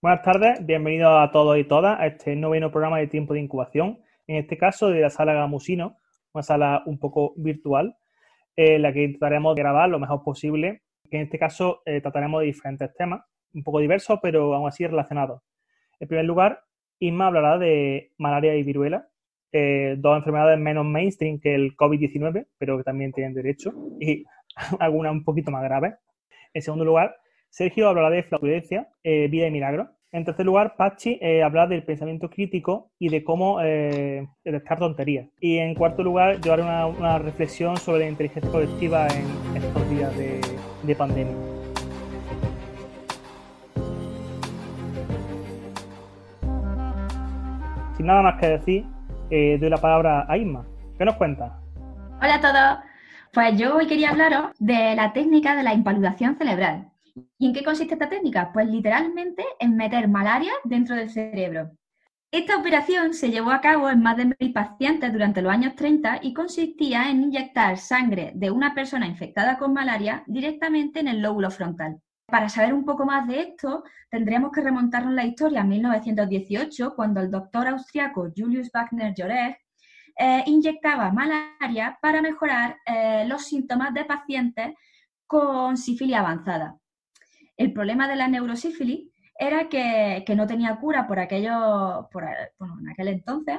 Buenas tardes, bienvenidos a todos y todas a este noveno programa de tiempo de incubación, en este caso de la sala Gamusino, una sala un poco virtual, en la que intentaremos grabar lo mejor posible, que en este caso eh, trataremos de diferentes temas, un poco diversos, pero aún así relacionados. En primer lugar, Isma hablará de malaria y viruela, eh, dos enfermedades menos mainstream que el COVID-19, pero que también tienen derecho, y algunas un poquito más graves. En segundo lugar, Sergio hablará de flatulencia, eh, vida y milagro. En tercer lugar, Pachi eh, hablará del pensamiento crítico y de cómo eh, detectar tonterías. Y en cuarto lugar, yo haré una, reflexión sobre la inteligencia colectiva en estos días de, de pandemia. Sin nada más que decir, eh, doy la palabra a Isma. ¿Qué nos cuenta? Hola a todos. Pues yo hoy quería hablaros de la técnica de la impaludación cerebral. ¿Y en qué consiste esta técnica? Pues literalmente en meter malaria dentro del cerebro. Esta operación se llevó a cabo en más de mil pacientes durante los años 30 y consistía en inyectar sangre de una persona infectada con malaria directamente en el lóbulo frontal. Para saber un poco más de esto, tendríamos que remontarnos la historia a 1918, cuando el doctor austriaco Julius Wagner Joreg eh, inyectaba malaria para mejorar eh, los síntomas de pacientes con sífilis avanzada. El problema de la neurosífilis era que, no tenía cura por aquello, por, en aquel entonces,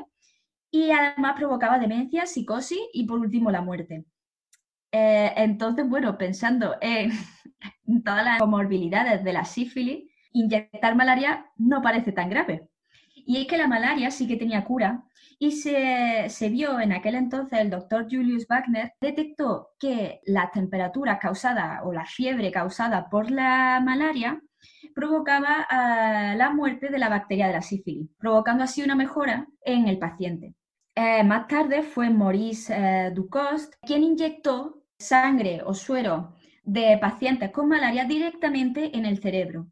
y además provocaba demencia, psicosis y por último la muerte. Eh, entonces, bueno, pensando en todas las comorbilidades de la sífilis, inyectar malaria no parece tan grave. Y es que la malaria sí que tenía cura y se, se, vio en aquel entonces el doctor Julius Wagner detectó que las temperaturas causadas o la fiebre causada por la malaria provocaba ah, la muerte de la bacteria de la sífilis, provocando así una mejora en el paciente. Eh, más tarde fue Maurice eh, Ducost quien inyectó sangre o suero de pacientes con malaria directamente en el cerebro.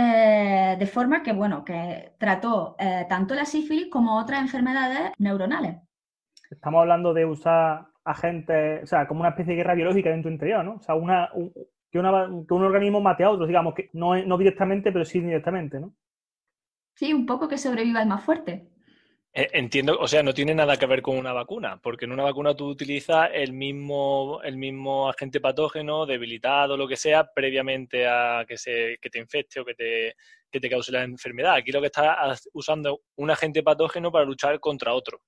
Eh, de forma que, bueno, que trató eh, tanto la sífilis como otras enfermedades neuronales. Estamos hablando de usar agentes, o sea, como una especie de guerra biológica dentro tu interior, ¿no? O sea, una, un, que, un organismo mate a otro, digamos, que no, no directamente, pero sí indirectamente, ¿no? Sí, un poco que sobreviva el más fuerte. Eh, entiendo, o sea, no tiene nada que ver con una vacuna, porque en una vacuna tú utilizas el mismo, el mismo agente patógeno debilitado, lo que sea, previamente a que, se, que te infecte o que te, que te cause la enfermedad. Aquí lo que estás usando un agente patógeno para luchar contra otro.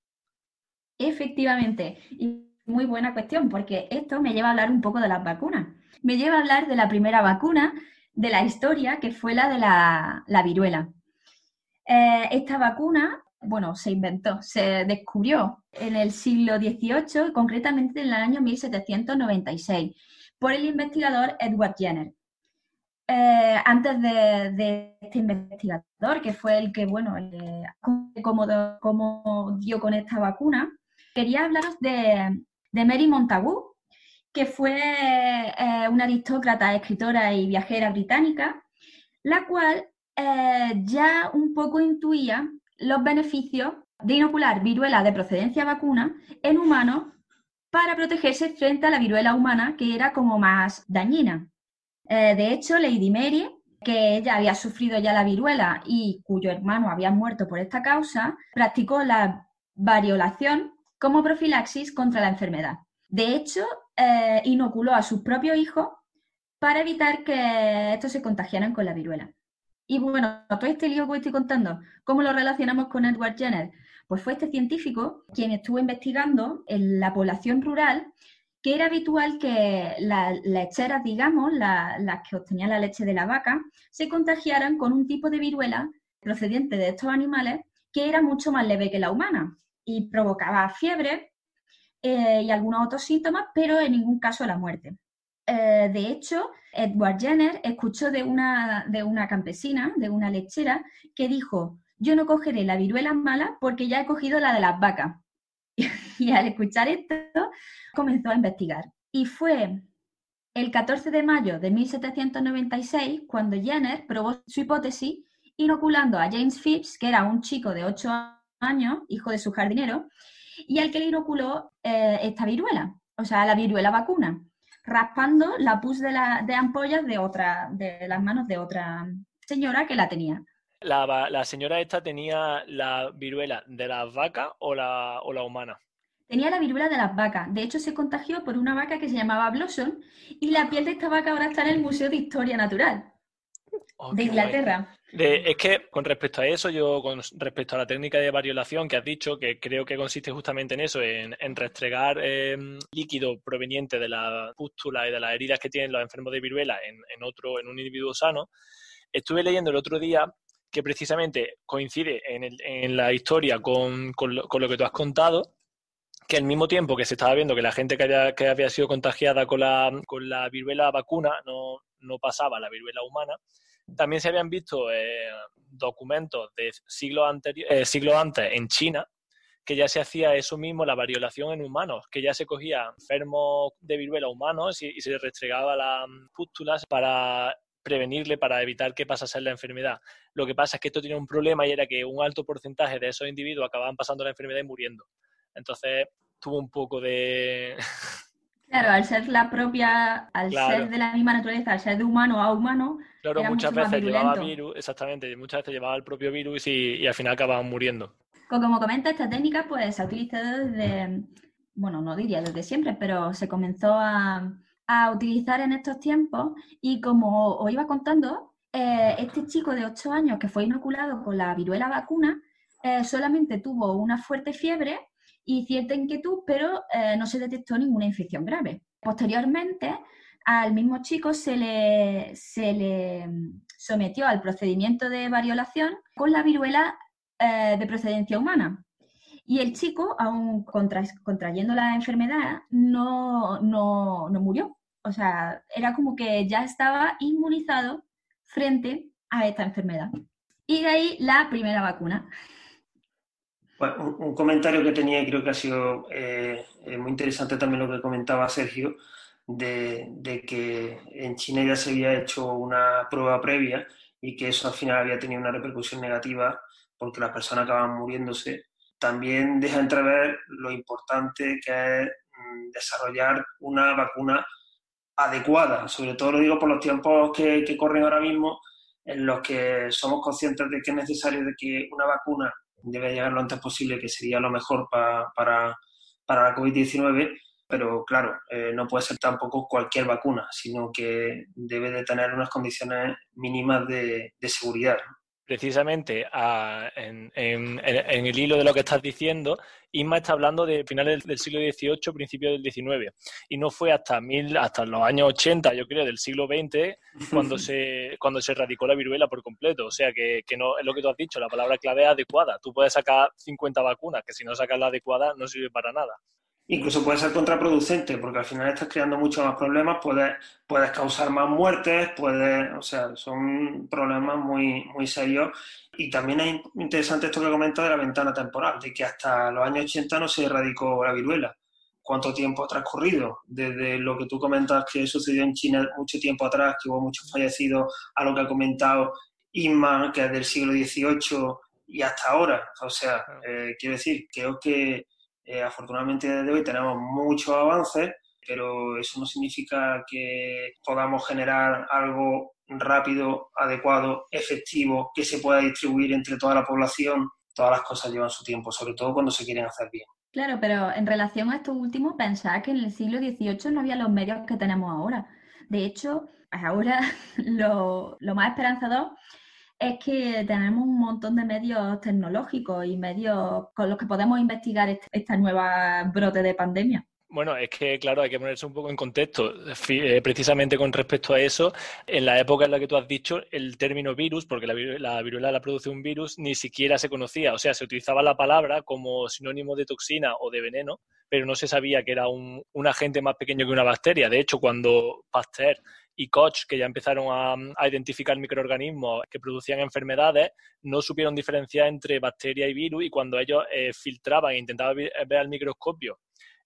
Efectivamente, y muy buena cuestión, porque esto me lleva a hablar un poco de las vacunas. Me lleva a hablar de la primera vacuna de la historia, que fue la de la, viruela. Eh, esta vacuna bueno, se inventó, se descubrió en el siglo XVIII, concretamente en el año 1796, por el investigador Edward Jenner. Eh, antes de, este investigador, que fue el que, bueno, dio con esta vacuna, quería hablaros de, Mary Montagu, que fue eh, una aristócrata, escritora y viajera británica, la cual eh, ya un poco intuía los beneficios de inocular viruela de procedencia vacuna en humanos para protegerse frente a la viruela humana, que era como más dañina. Eh, de hecho, Lady Mary, que ella había sufrido ya la viruela y cuyo hermano había muerto por esta causa, practicó la variolación como profilaxis contra la enfermedad. De hecho, eh, inoculó a sus propios hijos para evitar que estos se contagiaran con la viruela. Y bueno, todo este lío que estoy contando, ¿cómo lo relacionamos con Edward Jenner? Pues fue este científico quien estuvo investigando en la población rural que era habitual que las lecheras, digamos, las que obtenían la leche de la vaca, se contagiaran con un tipo de viruela procedente de estos animales que era mucho más leve que la humana y provocaba fiebre eh, y algunos otros síntomas, pero en ningún caso la muerte. Eh, de hecho, Edward Jenner escuchó de una, de una campesina, de una lechera, que dijo, yo no cogeré la viruela mala porque ya he cogido la de las vacas. Y, al escuchar esto, comenzó a investigar. Y fue el 14 de mayo de 1796 cuando Jenner probó su hipótesis inoculando a James Phipps, que era un chico de 8 años, hijo de su jardinero, y al que le inoculó eh, esta viruela, o sea, la viruela vacuna raspando la pus de, la, de ampollas de, otra, de las manos de otra señora que la tenía. La, señora esta tenía la viruela de las vacas o la, o la humana. Tenía la viruela de las vacas. De hecho, se contagió por una vaca que se llamaba Blossom y la piel de esta vaca ahora está en el Museo de Historia Natural oh, de Inglaterra. es que con respecto a eso, yo con respecto a la técnica de variolación que has dicho, que creo que consiste justamente en eso, en, restregar em, líquido proveniente de la pústula y de las heridas que tienen los enfermos de viruela en, otro, en un individuo sano, estuve leyendo el otro día que precisamente coincide en, la historia con, lo, que tú has contado, que al mismo tiempo que se estaba viendo que la gente que, había sido contagiada con la, con la viruela vacuna no, no pasaba la viruela humana, también se habían visto eh, documentos de siglos eh, siglo antes en China que ya se hacía eso mismo, la variolación en humanos, que ya se cogía enfermos de viruela humanos y, y se restregaba las pústulas para prevenirle para evitar que pasase la enfermedad. Lo que pasa es que esto tiene un problema y era que un alto porcentaje de esos individuos acababan pasando la enfermedad y muriendo. Entonces tuvo un poco de... Claro, al ser la propia, al ser de la misma naturaleza, al ser de humano a humano. Claro, muchas veces llevaba virus, exactamente, muchas veces llevaba el propio virus y, al final acababan muriendo. Como comenta, esta técnica pues se ha utilizado desde, bueno, no diría desde siempre, pero se comenzó a, a utilizar en estos tiempos y como os iba contando, eh, este chico de 8 años que fue inoculado con la viruela vacuna eh, solamente tuvo una fuerte fiebre y cierta inquietud, pero eh, no se detectó ninguna infección grave. Posteriormente, al mismo chico se le, se le mm, sometió al procedimiento de variolación con la viruela de procedencia humana. Y el chico, aún contrayendo la enfermedad, no, no, no murió. O sea, era como que ya estaba inmunizado frente a esta enfermedad. Y de ahí la primera vacuna. Bueno, un, comentario que tenía y creo que ha sido eh, eh, muy interesante también lo que comentaba Sergio, de, que en China ya se había hecho una prueba previa y que eso al final había tenido una repercusión negativa porque las personas acababan muriéndose. También deja entrever lo importante que es mm, desarrollar una vacuna adecuada. Sobre todo lo digo por los tiempos que, corren ahora mismo, en los que somos conscientes de que es necesario de que una vacuna debe llegar lo antes posible, que sería lo mejor para, para la COVID-19, pero claro, eh, no puede ser tampoco cualquier vacuna, sino que debe de tener unas condiciones mínimas de, de seguridad precisamente en, el hilo de lo que estás diciendo, Isma está hablando de finales del siglo XVIII, principios del XIX. Y no fue hasta, mil, hasta los años 80, yo creo, del siglo XX, cuando se, cuando se erradicó la viruela por completo. O sea, que, que no es lo que tú has dicho, la palabra clave es adecuada. Tú puedes sacar 50 vacunas, que si no sacas la adecuada no sirve para nada. Incluso puede ser contraproducente, porque al final estás creando muchos más problemas, puedes, puedes causar más muertes, puedes, o sea, son problemas muy, muy serios. Y también es interesante esto que comenta de la ventana temporal, de que hasta los años 80 no se erradicó la viruela. ¿Cuánto tiempo ha transcurrido? Desde lo que tú comentas que sucedió en China mucho tiempo atrás, que hubo muchos fallecidos, a lo que ha comentado Inma, que es del siglo XVIII, y hasta ahora. O sea, eh, quiero decir, creo que eh, afortunadamente desde hoy tenemos muchos avances, pero eso no significa que podamos generar algo rápido, adecuado, efectivo, que se pueda distribuir entre toda la población. Todas las cosas llevan su tiempo, sobre todo cuando se quieren hacer bien. Claro, pero en relación a esto último, pensad que en el siglo XVIII no había los medios que tenemos ahora. De hecho, ahora lo más esperanzador es que tenemos un montón de medios tecnológicos y medios con los que podemos investigar este, esta nueva brote de pandemia. Bueno, es que, claro, hay que ponerse un poco en contexto. Eh, precisamente con respecto a eso, en la época en la que tú has dicho, el término virus, porque la, viruela la produce un virus, ni siquiera se conocía. O sea, se utilizaba la palabra como sinónimo de toxina o de veneno, pero no se sabía que era un agente más pequeño que una bacteria. De hecho, cuando Pasteur y Koch, que ya empezaron a, identificar microorganismos que producían enfermedades, no supieron diferenciar entre bacteria y virus y cuando ellos eh, filtraban e intentaban ver al microscopio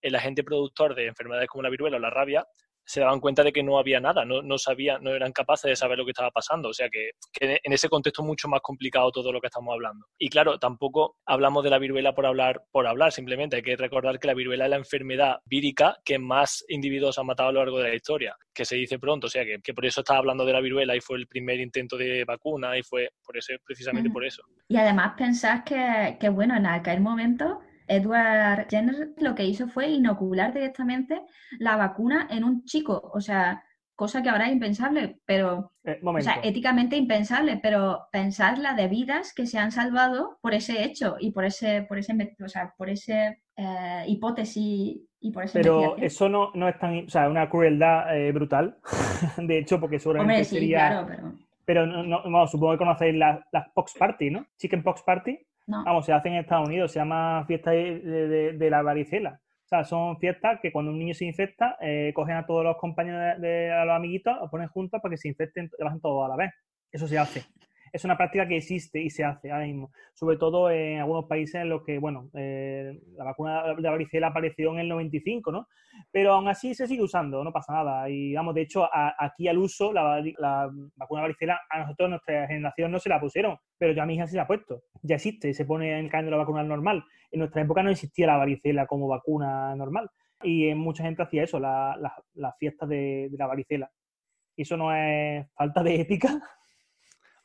el agente productor de enfermedades como la viruela o la rabia, se daban cuenta de que no había nada, no, no sabían, no eran capaces de saber lo que estaba pasando. O sea que, en ese contexto es mucho más complicado todo lo que estamos hablando. Y claro, tampoco hablamos de la viruela por hablar, por hablar, simplemente hay que recordar que la viruela es la enfermedad vírica que más individuos ha matado a lo largo de la historia, que se dice pronto, o sea que, que por eso estaba hablando de la viruela y fue el primer intento de vacuna y fue por eso, precisamente por eso. Y además pensás que, que bueno, en aquel momento Edward Jenner lo que hizo fue inocular directamente la vacuna en un chico, o sea, cosa que ahora es impensable, pero, eh, o sea, éticamente impensable, pero pensar la de vidas que se han salvado por ese hecho y por ese, por ese, o sea, por ese eh, hipótesis y por ese. Pero eso no, no es tan, o sea, una crueldad eh, brutal, de hecho, porque seguramente Hombre, sí, sería. Claro, pero... pero no, no, supongo que conocéis las, las Pox Party, ¿no? Chicken Pox Party. No. Vamos, se hacen en Estados Unidos, se llama fiesta de, la varicela. O sea, son fiestas que cuando un niño se infecta, eh, cogen a todos los compañeros de, a los amiguitos, los ponen juntos para que se infecten, bajen todos a la vez. Eso se hace es una práctica que existe y se hace ahora mismo, sobre todo en algunos países en los que, bueno, eh, la vacuna de la varicela apareció en el 95, ¿no? Pero aún así se sigue usando, no pasa nada. Y, vamos, de hecho, aquí al uso, la, la, vacuna de varicela, a nosotros, nuestra generación, no se la pusieron, pero ya a mi hija se la ha puesto. Ya existe, se pone en el calendario la vacuna normal. En nuestra época no existía la varicela como vacuna normal. Y mucha gente hacía eso, las la, fiestas de, de la varicela. ¿Y eso no es falta de ética?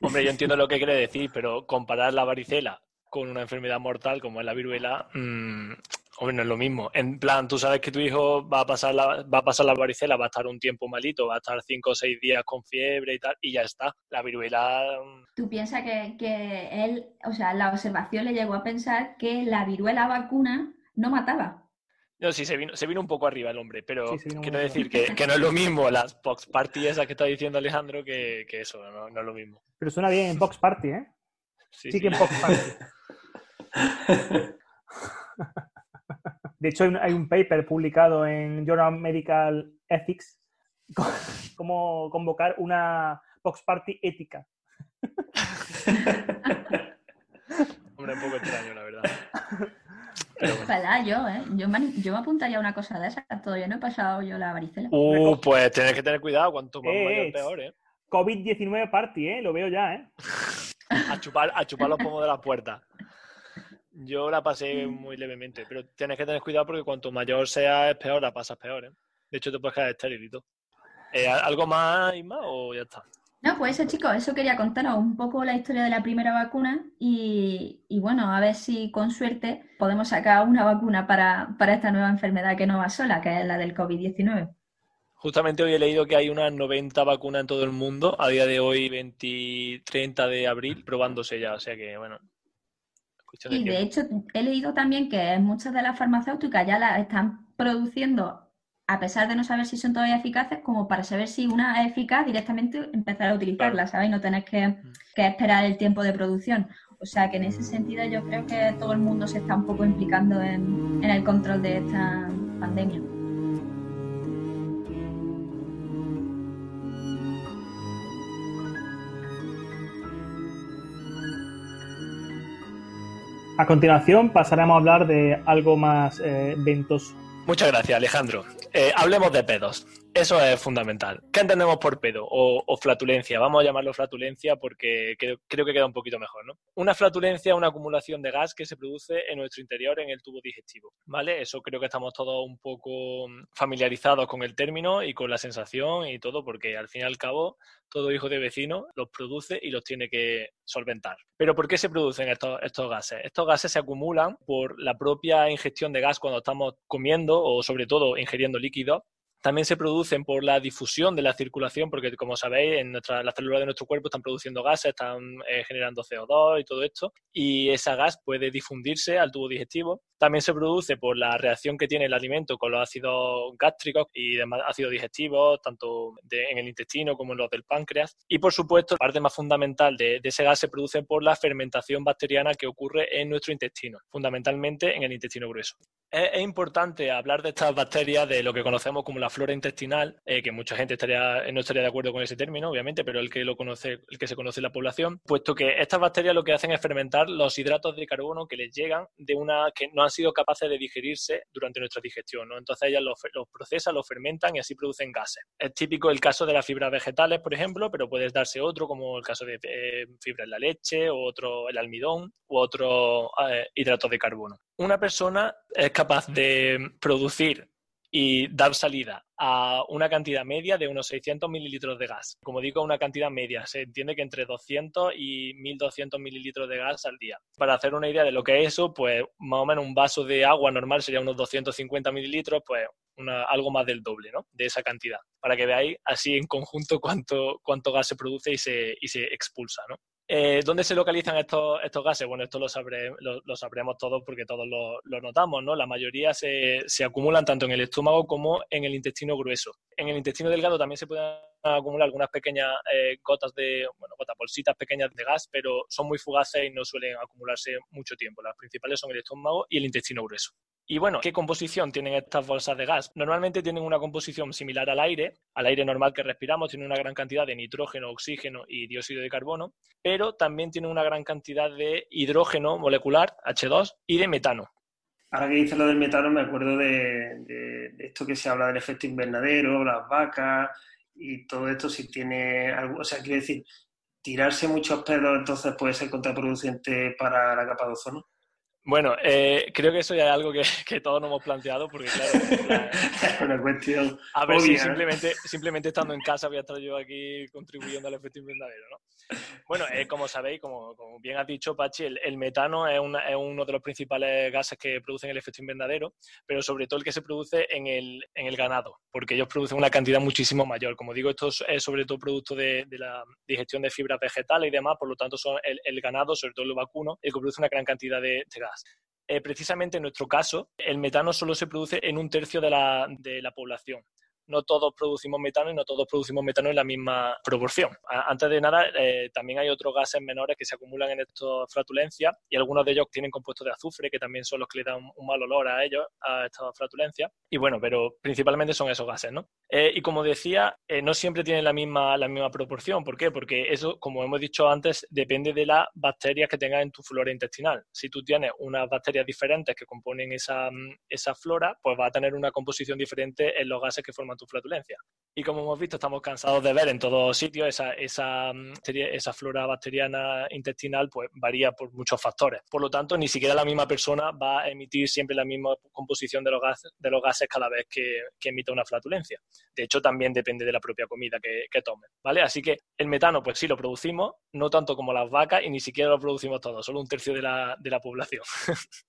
Hombre, yo entiendo lo que quiere decir, pero comparar la varicela con una enfermedad mortal como es la viruela, mmm, hombre, no es lo mismo. En plan, tú sabes que tu hijo va a pasar la, va a pasar la varicela, va a estar un tiempo malito, va a estar cinco o seis días con fiebre y tal, y ya está. La viruela. Mm. Tú piensas que, que él, o sea, la observación le llegó a pensar que la viruela vacuna no mataba. No, sí, se vino, se vino un poco arriba el hombre, pero quiero decir que, que, no es lo mismo las Box Party esas que está diciendo Alejandro que, que eso, no, no, es lo mismo. Pero suena bien en Box Party, ¿eh? Sí, sí, que en Box Party. De hecho, hay un, paper publicado en Journal Medical Ethics cómo convocar una Box Party ética. Hombre, un poco extraño, Ojalá yo, ¿eh? Yo me, yo me apuntaría a una cosa de esas. Todavía no he pasado yo la varicela. Uh, pues tienes que tener cuidado. Cuanto más mayor, peor, ¿eh? COVID-19 party, ¿eh? Lo veo ya, ¿eh? a, chupar, a chupar los pomos de las puertas. Yo la pasé muy levemente, pero tienes que tener cuidado porque cuanto mayor sea, es peor, la pasas peor, ¿eh? De hecho, te puedes quedar estéril y todo. Eh, ¿Algo más y más o ya está? No, pues eso, chicos, eso quería contaros un poco la historia de la primera vacuna y, bueno, a ver si con suerte podemos sacar una vacuna para, esta nueva enfermedad que no va sola, que es la del COVID-19. Justamente hoy he leído que hay unas 90 vacunas en todo el mundo, a día de hoy, 20, 30 de abril, probándose ya, o sea que, bueno. y de hecho, he leído también que muchas de las farmacéuticas ya las están produciendo a pesar de no saber si son todavía eficaces, como para saber si una es eficaz, directamente empezar a utilizarla, ¿sabes? No tener que, esperar el tiempo de producción. O sea que en ese sentido yo creo que todo el mundo se está un poco implicando en, en el control de esta pandemia. A continuación pasaremos a hablar de algo más eh, ventoso. Muchas gracias, Alejandro. Eh, hablemos de pedos. Eso es fundamental. ¿Qué entendemos por pedo o, flatulencia? Vamos a llamarlo flatulencia porque creo, que queda un poquito mejor, ¿no? Una flatulencia es una acumulación de gas que se produce en nuestro interior en el tubo digestivo, ¿vale? Eso creo que estamos todos un poco familiarizados con el término y con la sensación y todo porque al fin y al cabo todo hijo de vecino los produce y los tiene que solventar. Pero ¿por qué se producen estos, estos gases? Estos gases se acumulan por la propia ingestión de gas cuando estamos comiendo o sobre todo ingiriendo líquidos también se producen por la difusión de la circulación, porque como sabéis, en nuestra, las células de nuestro cuerpo están produciendo gases, están eh, generando CO2 y todo esto, y esa gas puede difundirse al tubo digestivo. También se produce por la reacción que tiene el alimento con los ácidos gástricos y demás ácidos digestivos, tanto en el intestino como en los del páncreas. Y por supuesto, la parte más fundamental de, ese gas se produce por la fermentación bacteriana que ocurre en nuestro intestino, fundamentalmente en el intestino grueso. Es, importante hablar de estas bacterias, de lo que conocemos como la flora intestinal, eh, que mucha gente estaría, no estaría de acuerdo con ese término, obviamente, pero el que lo conoce, el que se conoce en la población, puesto que estas bacterias lo que hacen es fermentar los hidratos de carbono que les llegan de una que sido capaces de digerirse durante nuestra digestión. ¿no? Entonces ellas los, procesan, los fermentan y así producen gases. Es típico el caso de las fibras vegetales, por ejemplo, pero puedes darse otro, como el caso de fibra en la leche, o otro el almidón, u otro eh, hidratos de carbono. Una persona es capaz de producir y dar salida a una cantidad media de unos 600 mililitros de gas. Como digo, una cantidad media. Se entiende que entre 200 y 1200 mililitros de gas al día. Para hacer una idea de lo que es eso, pues más o menos un vaso de agua normal sería unos 250 mililitros, pues algo más del doble ¿no? de esa cantidad. Para que veáis así en conjunto cuánto, cuánto gas se produce y se, y se expulsa. ¿no? Eh, ¿Dónde se localizan estos, estos gases? Bueno, esto lo, lo, sabremos todos porque todos lo, notamos, ¿no? La mayoría se, se, acumulan tanto en el estómago como en el intestino grueso. En el intestino delgado también se pueden acumular algunas pequeñas eh, gotas de, bueno, gotas, bolsitas pequeñas de gas, pero son muy fugaces y no suelen acumularse mucho tiempo. Las principales son el estómago y el intestino grueso. Y bueno, ¿qué composición tienen estas bolsas de gas? Normalmente tienen una composición similar al aire, al aire normal que respiramos, tienen una gran cantidad de nitrógeno, oxígeno y dióxido de carbono, pero también tienen una gran cantidad de hidrógeno molecular, H2, y de metano. Ahora que dices lo del metano, me acuerdo de, esto que se habla del efecto invernadero, las vacas y todo esto, si tiene algo, o sea, quiere decir, tirarse muchos pedos entonces puede ser contraproducente para la capa de ozono. Bueno, eh, creo que eso ya es algo que, todos nos hemos planteado, porque claro, es una cuestión. A ver si simplemente, simplemente estando en casa voy a estar yo aquí contribuyendo al efecto invernadero, ¿no? Bueno, eh, como sabéis, como, bien has dicho, Pachi, el, metano es, uno de los principales gases que producen el efecto invernadero, pero sobre todo el que se produce en el, ganado, porque ellos producen una cantidad muchísimo mayor. Como digo, esto es sobre todo producto de, la digestión de fibras vegetales y demás, por lo tanto son el, ganado, sobre todo el vacuno, el que produce una gran cantidad de, gas. Eh, precisamente en nuestro caso, el metano solo se produce en un tercio de la, de la población no todos producimos metano y no todos producimos metano en la misma proporción. Antes de nada, eh, también hay otros gases menores que se acumulan en estas flatulencias y algunos de ellos tienen compuestos de azufre, que también son los que le dan un mal olor a ellos, a estas flatulencias. Y bueno, pero principalmente son esos gases, ¿no? Eh, y como decía, eh, no siempre tienen la misma, la misma proporción. ¿Por qué? Porque eso, como hemos dicho antes, depende de las bacterias que tengas en tu flora intestinal. Si tú tienes unas bacterias diferentes que componen esa, esa flora, pues va a tener una composición diferente en los gases que forman tu flatulencia. Y como hemos visto, estamos cansados de ver en todos sitios mm, esa flora bacteriana intestinal, pues varía por muchos factores. Por lo tanto, ni siquiera la misma persona va a emitir siempre la misma composición de los gases, cada vez que, emita una flatulencia. De hecho, también depende de la propia comida que, que tome. ¿vale? Así que el metano, pues sí lo producimos, no tanto como las vacas y ni siquiera lo producimos todos, solo un tercio de la, de la población.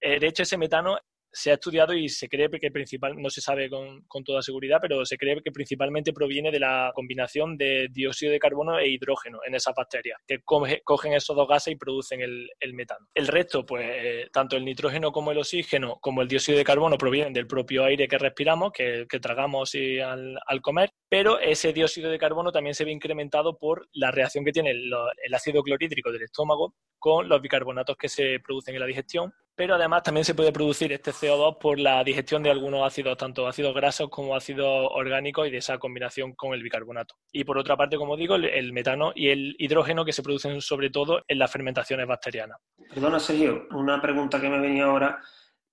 Eh, de hecho, ese metano se ha estudiado y se cree que principal, no se sabe con, toda seguridad, pero se cree que principalmente proviene de la combinación de dióxido de carbono e hidrógeno en esas bacterias, que cogen esos dos gases y producen el, metano. El resto, pues eh, tanto el nitrógeno como el oxígeno, como el dióxido de carbono provienen del propio aire que respiramos, que, tragamos al, al, comer, pero ese dióxido de carbono también se ve incrementado por la reacción que tiene el ácido clorhídrico del estómago con los bicarbonatos que se producen en la digestión pero además también se puede producir este CO2 por la digestión de algunos ácidos, tanto ácidos grasos como ácidos orgánicos y de esa combinación con el bicarbonato. Y por otra parte, como digo, el, metano y el hidrógeno que se producen sobre todo en las fermentaciones bacterianas. Perdona, Sergio, una pregunta que me venía ahora.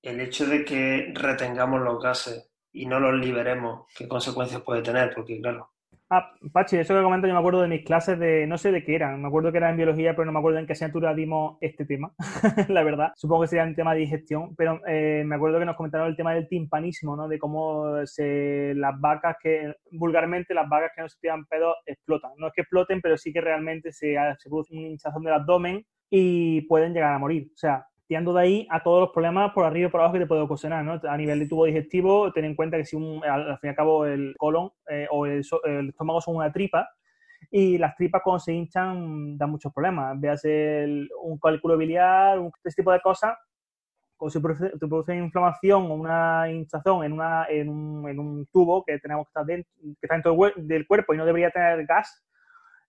El hecho de que retengamos los gases y no los liberemos, ¿qué consecuencias puede tener? Porque, claro, Ah, Pachi, eso que comentas, yo me acuerdo de mis clases de, no sé de qué eran, me acuerdo que era en biología, pero no me acuerdo en qué asignatura dimos este tema, la verdad. Supongo que sería un tema de digestión, pero eh, me acuerdo que nos comentaron el tema del timpanismo, ¿no? De cómo se, las vacas que, vulgarmente, las vacas que no se tiran pedos explotan. No es que exploten, pero sí que realmente se, se produce una hinchazón del abdomen y pueden llegar a morir. O sea, tirando de ahí a todos los problemas por arriba y por abajo que te puede ocasionar. A nivel de tubo digestivo, ten en cuenta que si un, al, fin y al cabo el colon eh, o el, estómago son una tripa y las tripas cuando se hinchan dan muchos problemas. Veas un cálculo biliar, un, este tipo de cosas, cuando se produce, inflamación o una hinchazón en, una, en, un, tubo que tenemos que estar dentro, que está dentro del cuerpo y no debería tener gas,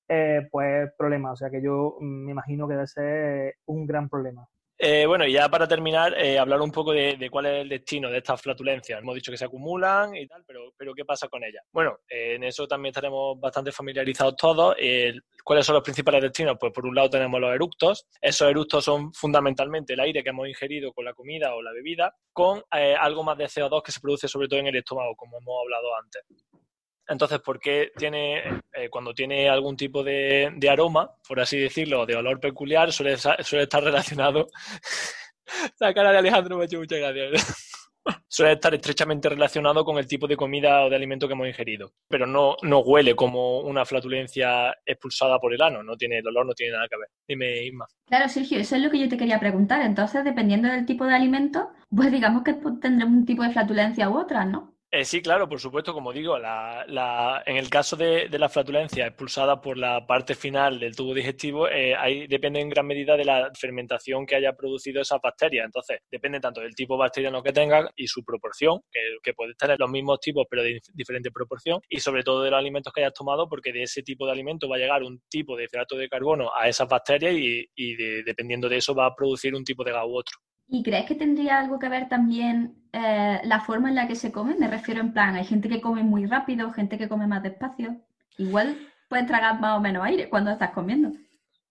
eh, pues problema. O sea que yo me imagino que debe ser un gran problema. Eh, bueno, y ya para terminar, eh, hablar un poco de, cuál es el destino de estas flatulencias. Hemos dicho que se acumulan y tal, pero, pero ¿qué pasa con ellas? Bueno, eh, en eso también estaremos bastante familiarizados todos. ¿Cuáles son los principales destinos? Pues por un lado tenemos los eructos. Esos eructos son fundamentalmente el aire que hemos ingerido con la comida o la bebida, con algo más de CO2 que se produce sobre todo en el estómago, como hemos hablado antes. Entonces, ¿por qué tiene, eh, cuando tiene algún tipo de, aroma, por así decirlo, de olor peculiar, suele, suele estar relacionado... La cara de Alejandro me ha hecho muchas gracias. suele estar estrechamente relacionado con el tipo de comida o de alimento que hemos ingerido. Pero no, no huele como una flatulencia expulsada por el ano, no tiene el olor, no tiene nada que ver. Dime, Isma. Claro, Sergio, eso es lo que yo te quería preguntar. Entonces, dependiendo del tipo de alimento, pues digamos que tendremos un tipo de flatulencia u otra, ¿no? Eh, sí, claro, por supuesto, como digo, en el caso de, la flatulencia expulsada por la parte final del tubo digestivo, eh, ahí depende en gran medida de la fermentación que haya producido esa bacteria. Entonces, depende tanto del tipo bacteriano que tenga y su proporción, que, puede tener los mismos tipos pero de diferente proporción, y sobre todo de los alimentos que hayas tomado, porque de ese tipo de alimento va a llegar un tipo de hidrato de carbono a esas bacterias y, dependiendo de eso va a producir un tipo de gas u otro. ¿Y crees que tendría algo que ver también eh, la forma en la que se come? Me refiero en plan, hay gente que come muy rápido, gente que come más despacio. Igual puedes tragar más o menos aire cuando estás comiendo.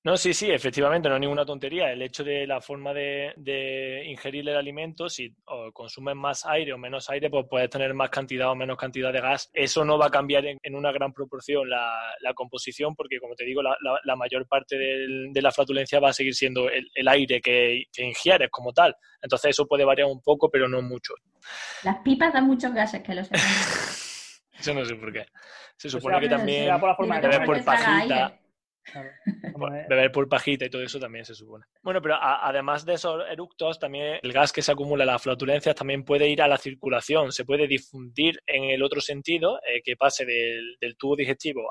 No, sí, sí, efectivamente, no es ninguna tontería. El hecho de la forma de, ingerir el alimento, si consumes más aire o menos aire, pues puedes tener más cantidad o menos cantidad de gas. Eso no va a cambiar en, una gran proporción la, composición, porque como te digo, la, mayor parte de la flatulencia va a seguir siendo el, aire que, ingieres como tal. Entonces eso puede variar un poco, pero no mucho. Las pipas dan muchos gases, que lo sé. eso no sé por qué. Se supone que también por pajita. Beber por pajita y todo eso también se supone. Bueno, pero además de esos eructos, también el gas que se acumula en las flatulencias también puede ir a la circulación, se puede difundir en el otro sentido, eh, que pase del, tubo digestivo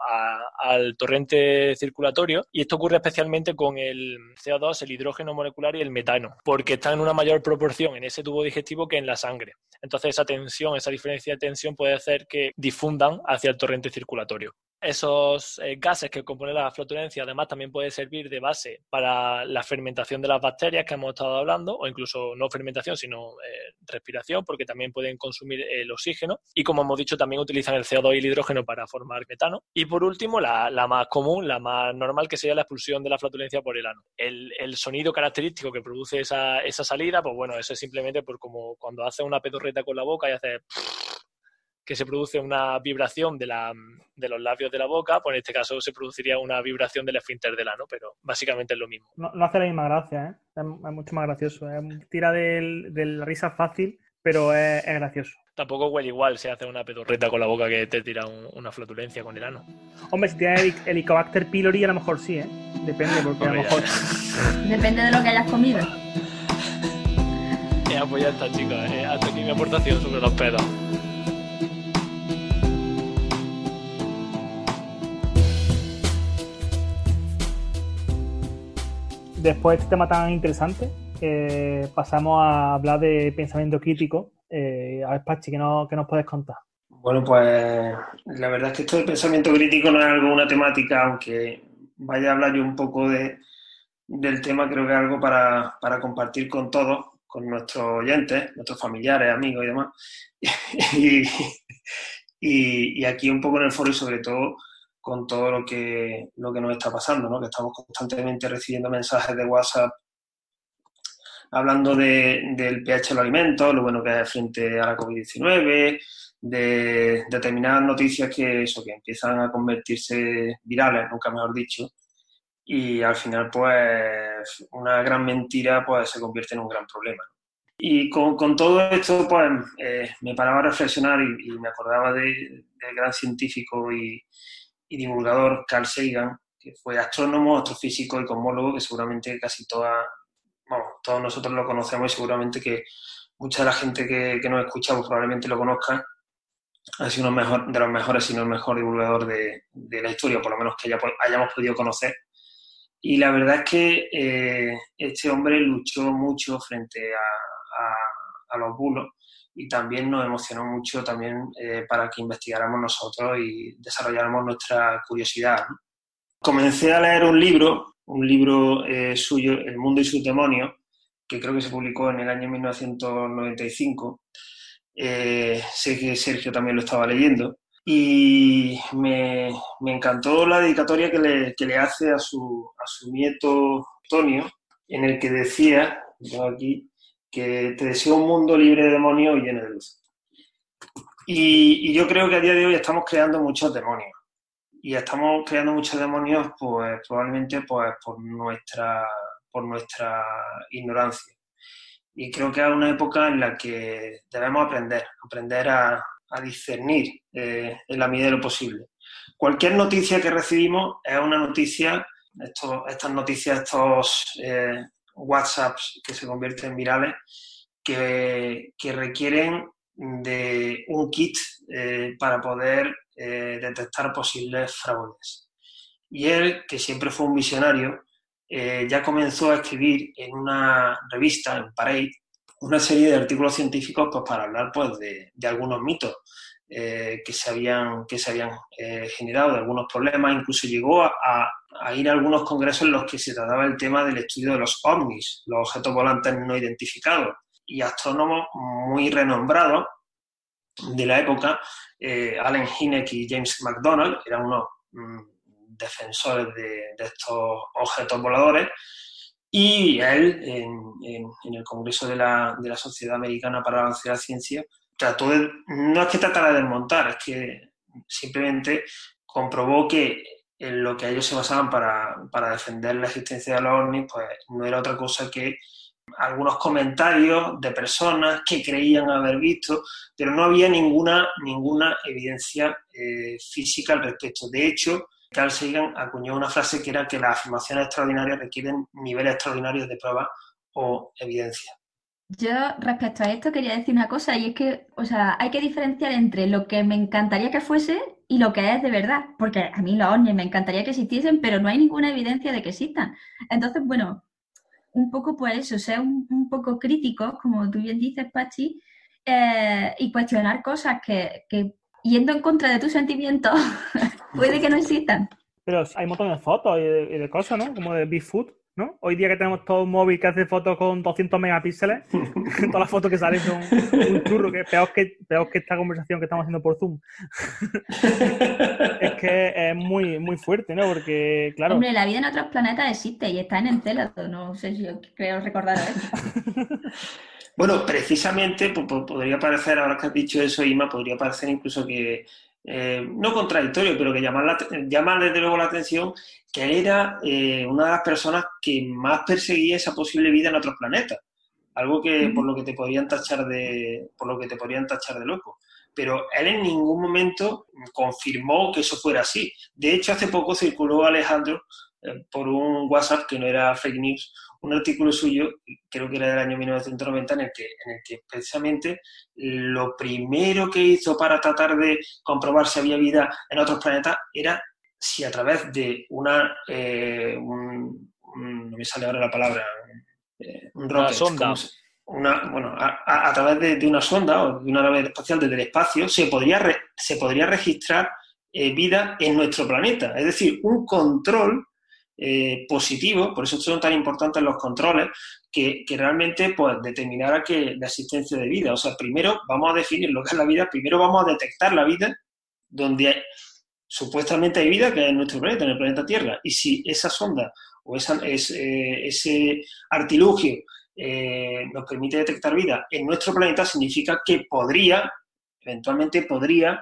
al torrente circulatorio. Y esto ocurre especialmente con el CO2, el hidrógeno molecular y el metano, porque están en una mayor proporción en ese tubo digestivo que en la sangre. Entonces esa tensión, esa diferencia de tensión puede hacer que difundan hacia el torrente circulatorio. Esos eh, gases que componen la flatulencia además también puede servir de base para la fermentación de las bacterias que hemos estado hablando, o incluso no fermentación, sino eh, respiración, porque también pueden consumir el oxígeno. Y como hemos dicho, también utilizan el CO2 y el hidrógeno para formar metano. Y por último, la, más común, la más normal, que sería la expulsión de la flatulencia por el ano. El, sonido característico que produce esa, esa salida, pues bueno, eso es simplemente por como cuando hace una pedorreta con la boca y hace que se produce una vibración de, la, de los labios de la boca, pues en este caso se produciría una vibración del esfínter del ano, pero básicamente es lo mismo. No, hace la misma gracia, ¿eh? es, mucho más gracioso. Tira de la risa fácil, pero es, gracioso. Tampoco huele igual se hace una pedorreta con la boca que te tira una flatulencia con el ano. Hombre, si tienes Helicobacter pylori, a lo mejor sí, ¿eh? Depende, porque a lo mejor. Depende de lo que hayas comido. Ya, pues ya está, chicos. Eh, hasta aquí mi aportación sobre los pedos. Después de este tema tan interesante, eh, pasamos a hablar de pensamiento crítico. Eh, a ver, Pachi, ¿qué, no, nos puedes contar? Bueno, pues la verdad es que esto de pensamiento crítico no es algo, una temática, aunque vaya a hablar yo un poco de, del tema, creo que es algo para, compartir con todos, con nuestros oyentes, nuestros familiares, amigos y demás. y aquí un poco en el foro y sobre todo con todo lo que, lo que nos está pasando, ¿no? que estamos constantemente recibiendo mensajes de WhatsApp hablando de, del pH de los alimentos, lo bueno que es frente a la COVID-19, de determinadas noticias que, empiezan a convertirse virales, nunca mejor dicho, y al final pues una gran mentira pues se convierte en un gran problema. Y con, con todo esto pues eh, me paraba a reflexionar y, me acordaba del gran científico y, y divulgador Carl Sagan, que fue astrónomo, astrofísico y cosmólogo, que seguramente casi toda, bueno, todos nosotros lo conocemos y seguramente que mucha de la gente que, que nos escucha pues, probablemente lo conozca. Ha sido uno mejor, de los mejores, si no el mejor divulgador de, de la historia, por lo menos que hayamos podido conocer. Y la verdad es que eh, este hombre luchó mucho frente a, a, a los bulos y también nos emocionó mucho también eh, para que investigáramos nosotros y desarrolláramos nuestra curiosidad. Comencé a leer un libro, un libro eh, suyo, El mundo y sus demonios, que creo que se publicó en el año 1995. Eh, sé que Sergio también lo estaba leyendo. Y me, encantó la dedicatoria que le, que le hace a su, a su nieto Antonio, en el que decía, yo aquí, que te deseo un mundo libre de demonios y lleno de luz. Y, yo creo que a día de hoy estamos creando muchos demonios. Y estamos creando muchos demonios, pues probablemente pues, por, nuestra, por nuestra ignorancia. Y creo que es una época en la que debemos aprender, aprender a, discernir eh, en la medida de lo posible. Cualquier noticia que recibimos es una noticia, estas noticias, estos eh, WhatsApps que se convierten en virales, que, requieren de un kit eh, para poder eh, detectar posibles fraudes. Y él, que siempre fue un visionario, eh, ya comenzó a escribir en una revista, en Parade, una serie de artículos científicos pues, para hablar pues, de, algunos mitos que se habían, que se habían generado, de algunos problemas. Incluso llegó a, a ir a algunos congresos en los que se trataba el tema del estudio de los ovnis, los objetos volantes no identificados, y astrónomos muy renombrados de la época, eh, Allen y James McDonald, eran unos mm, defensores de, estos objetos voladores, y él, en, el Congreso de la, de la, Sociedad Americana para de la Ciencia, trató de, no es que tratara de desmontar, es que simplemente comprobó que en lo que ellos se basaban para, para defender la existencia de los ovnis, pues no era otra cosa que algunos comentarios de personas que creían haber visto, pero no había ninguna, ninguna evidencia eh, física al respecto. De hecho, Carl Sagan acuñó una frase que era que las afirmaciones extraordinarias requieren niveles extraordinarios de prueba o evidencia. Yo respecto a esto quería decir una cosa y es que, o sea, hay que diferenciar entre lo que me encantaría que fuese y lo que es de verdad, porque a mí los ovnis me encantaría que existiesen, pero no hay ninguna evidencia de que existan. Entonces, bueno, un poco pues eso, ser un, poco crítico, como tú bien dices, Pachi, eh, y cuestionar cosas que, que, yendo en contra de tus sentimientos puede que no existan. Pero hay un montón de fotos y de, y de cosas, ¿no? Como de Bigfoot. ¿No? Hoy día que tenemos todo un móvil que hace fotos con 200 megapíxeles, todas las fotos que salen son un churro, que peor que, peor que esta conversación que estamos haciendo por Zoom. es que es muy, muy fuerte, ¿no? Porque, claro... Hombre, la vida en otros planetas existe y está en Encelado, no sé si creo recordar esto. Bueno, precisamente podría parecer, ahora que has dicho eso, Ima, podría parecer incluso que eh, no contradictorio, pero que llama, desde luego la atención que él era eh, una de las personas que más perseguía esa posible vida en otros planetas. Algo que por lo que te podrían tachar de, por lo que te podrían tachar de loco. Pero él en ningún momento confirmó que eso fuera así. De hecho, hace poco circuló Alejandro eh, por un WhatsApp que no era fake news, un artículo suyo, creo que era del año 1990, en el que, en el que precisamente lo primero que hizo para tratar de comprobar si había vida en otros planetas era si a través de una, eh, no me sale ahora la palabra, eh, un rocket, una sonda. Una, bueno, a, través de, una sonda o de una nave espacial desde el espacio se podría, se podría registrar eh, vida en nuestro planeta. Es decir, un control eh, positivo, por eso son tan importantes los controles, que, realmente pues, determinara que la existencia de vida. O sea, primero vamos a definir lo que es la vida, primero vamos a detectar la vida donde supuestamente hay vida, que es en nuestro planeta, en el planeta Tierra. Y si esa sonda o eh, ese artilugio eh, nos permite detectar vida en nuestro planeta, significa que podría, eventualmente podría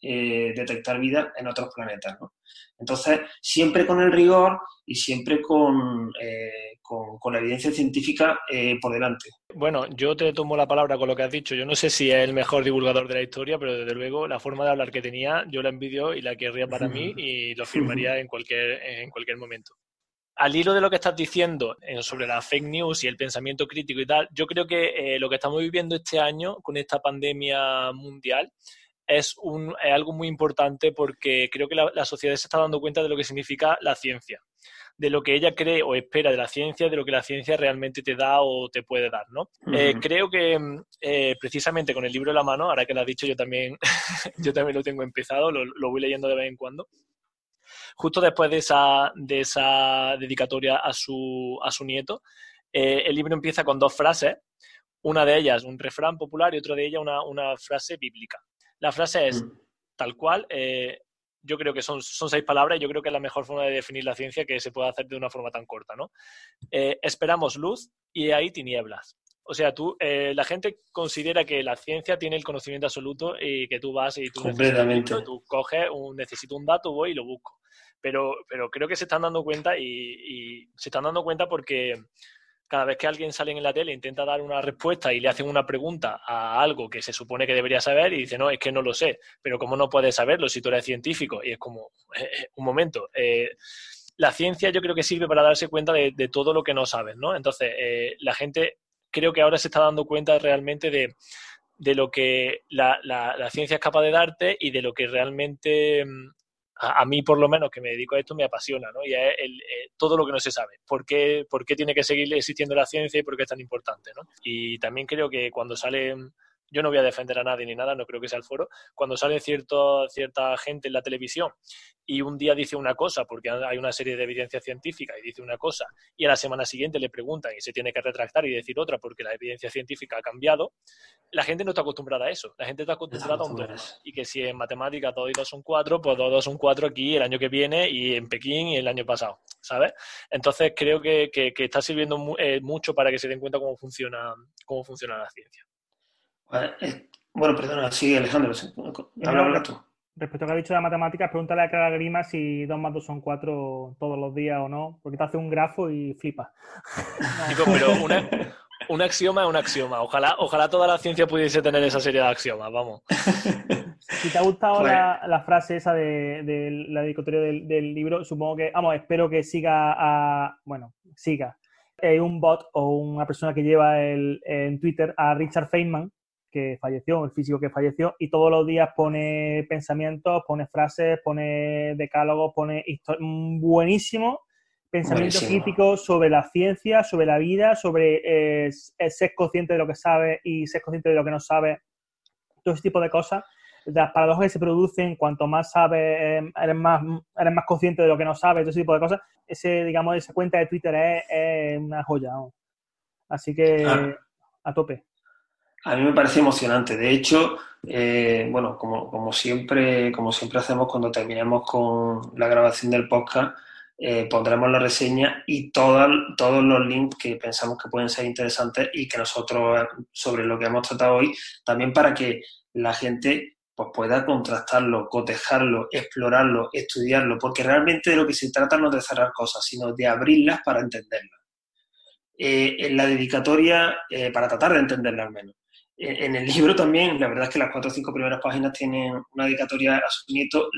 detectar vida en otros planetas. ¿no? Entonces, siempre con el rigor y siempre con, eh, con, la evidencia científica eh, por delante. Bueno, yo te tomo la palabra con lo que has dicho. Yo no sé si es el mejor divulgador de la historia, pero desde luego la forma de hablar que tenía, yo la envidio y la querría para mí y lo firmaría en cualquier, en cualquier momento al hilo de lo que estás diciendo eh, sobre la fake news y el pensamiento crítico y tal, yo creo que lo que estamos viviendo este año con esta pandemia mundial es, un, algo muy importante porque creo que la, sociedad se está dando cuenta de lo que significa la ciencia, de lo que ella cree o espera de la ciencia, de lo que la ciencia realmente te da o te puede dar, ¿no? Eh, creo que eh, precisamente con el libro en la mano, ahora que lo has dicho, yo también, yo también lo tengo empezado, lo, lo, voy leyendo de vez en cuando. Justo después de esa, de esa dedicatoria a su, a su nieto, eh, el libro empieza con dos frases, una de ellas un refrán popular y otra de ellas una, frase bíblica. La frase es mm. tal cual, eh, yo creo que son, son, seis palabras y yo creo que es la mejor forma de definir la ciencia que se puede hacer de una forma tan corta, ¿no? Eh, esperamos luz y hay tinieblas. O sea, tú, eh, la gente considera que la ciencia tiene el conocimiento absoluto y que tú vas y tú, tú coges, un, necesito un dato, voy y lo busco. Pero, pero creo que se están dando cuenta y, y se están dando cuenta porque cada vez que alguien sale en la tele intenta dar una respuesta y le hacen una pregunta a algo que se supone que debería saber y dice, no, es que no lo sé, pero ¿cómo no puedes saberlo si tú eres científico? Y es como, eh, eh, un momento, eh, la ciencia yo creo que sirve para darse cuenta de, todo lo que no sabes, ¿no? Entonces, la gente creo que ahora se está dando cuenta realmente de, lo que la, la, ciencia es capaz de darte y de lo que realmente mm, a, mí por lo menos que me dedico a esto me apasiona, ¿no? Y es eh, todo lo que no se sabe. ¿Por qué, ¿Por qué tiene que seguir existiendo la ciencia y por qué es tan importante, ¿no? Y también creo que cuando salen yo no voy a defender a nadie ni nada, no creo que sea el foro, cuando sale cierto, cierta gente en la televisión y un día dice una cosa, porque hay una serie de evidencia científica y dice una cosa, y a la semana siguiente le preguntan y se tiene que retractar y decir otra porque la evidencia científica ha cambiado, la gente no está acostumbrada a eso, la gente está acostumbrada a un dogma. Y que si en matemáticas 2 y 2 son 4, pues 2 y 2 son 4 aquí el año que viene y en Pekín y el año pasado, ¿sabes? Entonces creo que, que, está sirviendo eh, mucho para que se den cuenta cómo funciona, cómo funciona la ciencia. Bueno, perdona, sí, Alejandro, habla tú. Respecto a lo que ha dicho de matemáticas, pregúntale a cada grima si 2 más 2 son 4 todos los días o no, porque te hace un grafo y flipa. pero un axioma es un axioma. Ojalá, ojalá toda la ciencia pudiese tener esa serie de axiomas, vamos. Si te ha gustado pues la, frase esa de, la dedicatoria del, libro, supongo que, vamos, espero que siga a, bueno, siga. Hay un bot o una persona que lleva el, en Twitter a Richard Feynman, que falleció, el físico que falleció, y todos los días pone pensamientos, pone frases, pone decálogos, pone buenísimo pensamiento crítico sobre la ciencia, sobre la vida, sobre eh, ser consciente de lo que sabe y ser consciente de lo que no sabe, todo ese tipo de cosas. Las paradojas que se producen, cuanto más sabes, em, eres más, eres más consciente de lo que no sabes, todo ese tipo de cosas. Ese, digamos, esa cuenta de Twitter es, una joya. Así que ah. a tope. A mí me parece emocionante. De hecho, eh, bueno, como, siempre, como siempre hacemos cuando terminemos con la grabación del podcast, eh, pondremos la reseña y todos los links que pensamos que pueden ser interesantes y que nosotros, sobre lo que hemos tratado hoy, también para que la gente pues, pueda contrastarlo, cotejarlo, explorarlo, estudiarlo, porque realmente de lo que se trata no es de cerrar cosas, sino de abrirlas para entenderlas. Eh, en la dedicatoria, para tratar de entenderla al menos en el libro también, la verdad es que las cuatro o cinco primeras páginas tienen una dedicatoria a su nieto,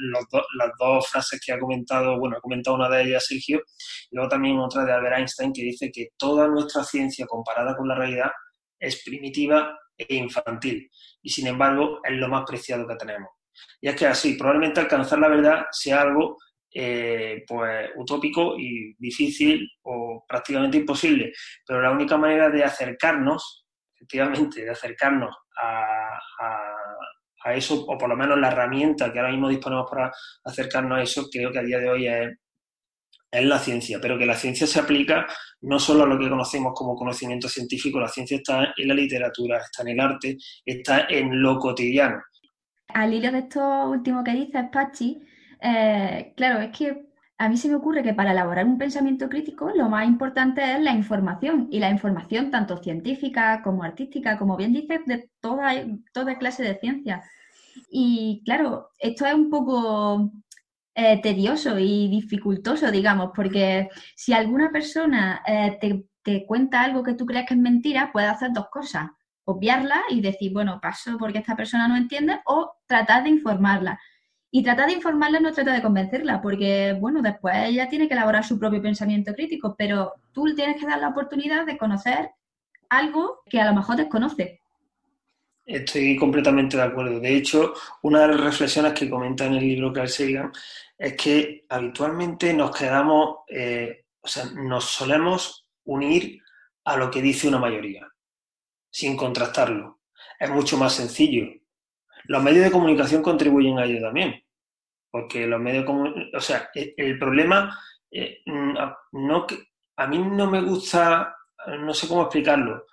las dos frases que ha comentado, bueno, ha comentado una de ellas Sergio, y luego también otra de Albert Einstein que dice que toda nuestra ciencia comparada con la realidad es primitiva e infantil, y sin embargo es lo más preciado que tenemos. Y es que así, probablemente alcanzar la verdad sea algo eh, pues utópico y difícil o prácticamente imposible, pero la única manera de acercarnos efectivamente, de acercarnos a, eso, o por lo menos la herramienta que ahora mismo disponemos para acercarnos a eso, creo que a día de hoy es, la ciencia, pero que la ciencia se aplica no solo a lo que conocemos como conocimiento científico, la ciencia está en la literatura, está en el arte, está en lo cotidiano. Al hilo de esto último que dices, Pachi, eh, claro, es que a mí se me ocurre que para elaborar un pensamiento crítico lo más importante es la información y la información tanto científica como artística, como bien dices, de toda, clase de ciencia. Y claro, esto es un poco eh, tedioso y dificultoso, digamos, porque si alguna persona eh, te, te cuenta algo que tú crees que es mentira, puede hacer dos cosas obviarla y decir, bueno, paso porque esta persona no entiende, o tratar de informarla. Y trata de informarla, no trata de convencerla, porque, bueno, después ella tiene que elaborar su propio pensamiento crítico, pero tú tienes que dar la oportunidad de conocer algo que a lo mejor desconoce. Estoy completamente de acuerdo. De hecho, una de las reflexiones que comenta en el libro Carl Sagan es que habitualmente nos quedamos, eh, o sea, nos solemos unir a lo que dice una mayoría, sin contrastarlo. Es mucho más sencillo. Los medios de comunicación contribuyen a ello también, porque los medios o sea, e, el problema, eh, no, a mí no me gusta no sé cómo explicarlo.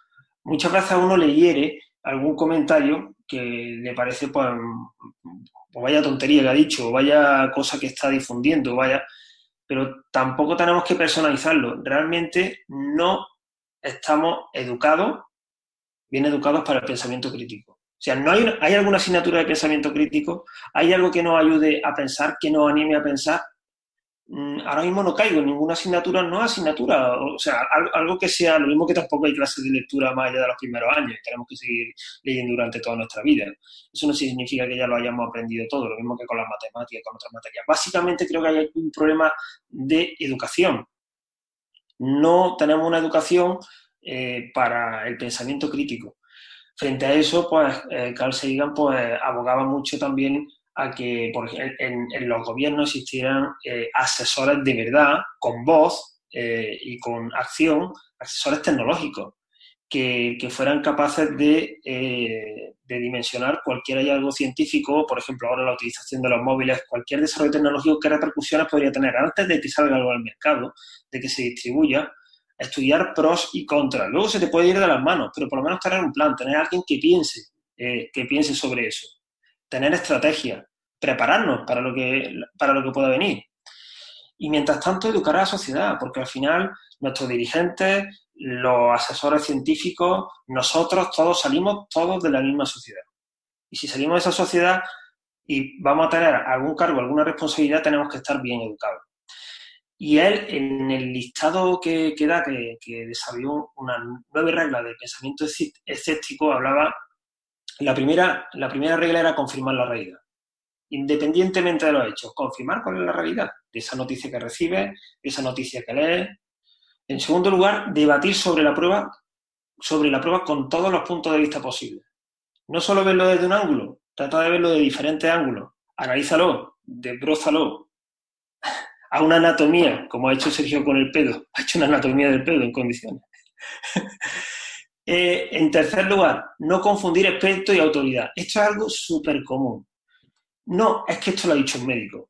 Muchas veces a uno le hiere algún comentario que le parece, pues, pues vaya tontería que ha dicho, o vaya cosa que está difundiendo, vaya, pero tampoco tenemos que personalizarlo. Realmente no estamos educados, bien educados para el pensamiento crítico. O sea, no hay, hay alguna asignatura de pensamiento crítico, hay algo que nos ayude a pensar, que nos anime a pensar, Mm, ahora mismo no caigo en ninguna asignatura, no asignatura, o sea, algo que sea lo mismo que tampoco hay clases de lectura más allá de los primeros años, tenemos que seguir leyendo durante toda nuestra vida. Eso no significa que ya lo hayamos aprendido todo, lo mismo que con las matemáticas, con otras materias. Básicamente creo que hay un problema de educación. No tenemos una educación eh, para el pensamiento crítico. Frente a eso, pues eh, Carl Sagan pues, abogaba mucho también a que en, los gobiernos existieran eh, asesores de verdad, con voz eh, y con acción, asesores tecnológicos, que, que fueran capaces de, de, dimensionar cualquier hallazgo científico, por ejemplo, ahora la utilización de los móviles, cualquier desarrollo tecnológico, qué repercusiones podría tener antes de que salga algo al mercado, de que se distribuya, estudiar pros y contras. Luego se te puede ir de las manos, pero por lo menos tener un plan, tener alguien que piense, que piense sobre eso tener estrategia, prepararnos para lo que, para lo que pueda venir. Y mientras tanto, educar a la sociedad, porque al final nuestros dirigentes, los asesores científicos, nosotros, todos salimos todos de la misma sociedad. Y si salimos de esa sociedad y vamos a tener algún cargo, alguna responsabilidad, tenemos que estar bien educados. Y él, en el listado que, da, que, que desarrolló una nueve reglas de pensamiento escéptico, hablaba la primera, la primera regla era confirmar la realidad, independientemente de los hechos. Confirmar cuál es la realidad de esa noticia que recibe, de esa noticia que lee. En segundo lugar, debatir sobre la prueba, sobre la prueba con todos los puntos de vista posibles. No solo verlo desde un ángulo, trata de verlo de diferentes ángulos. Analízalo, desbrózalo. A una anatomía, como ha hecho Sergio con el pedo. Ha hecho una anatomía del pedo en condiciones. Eh, en tercer lugar, no confundir experto y autoridad. Esto es algo súper común. No, es que esto lo ha dicho un médico.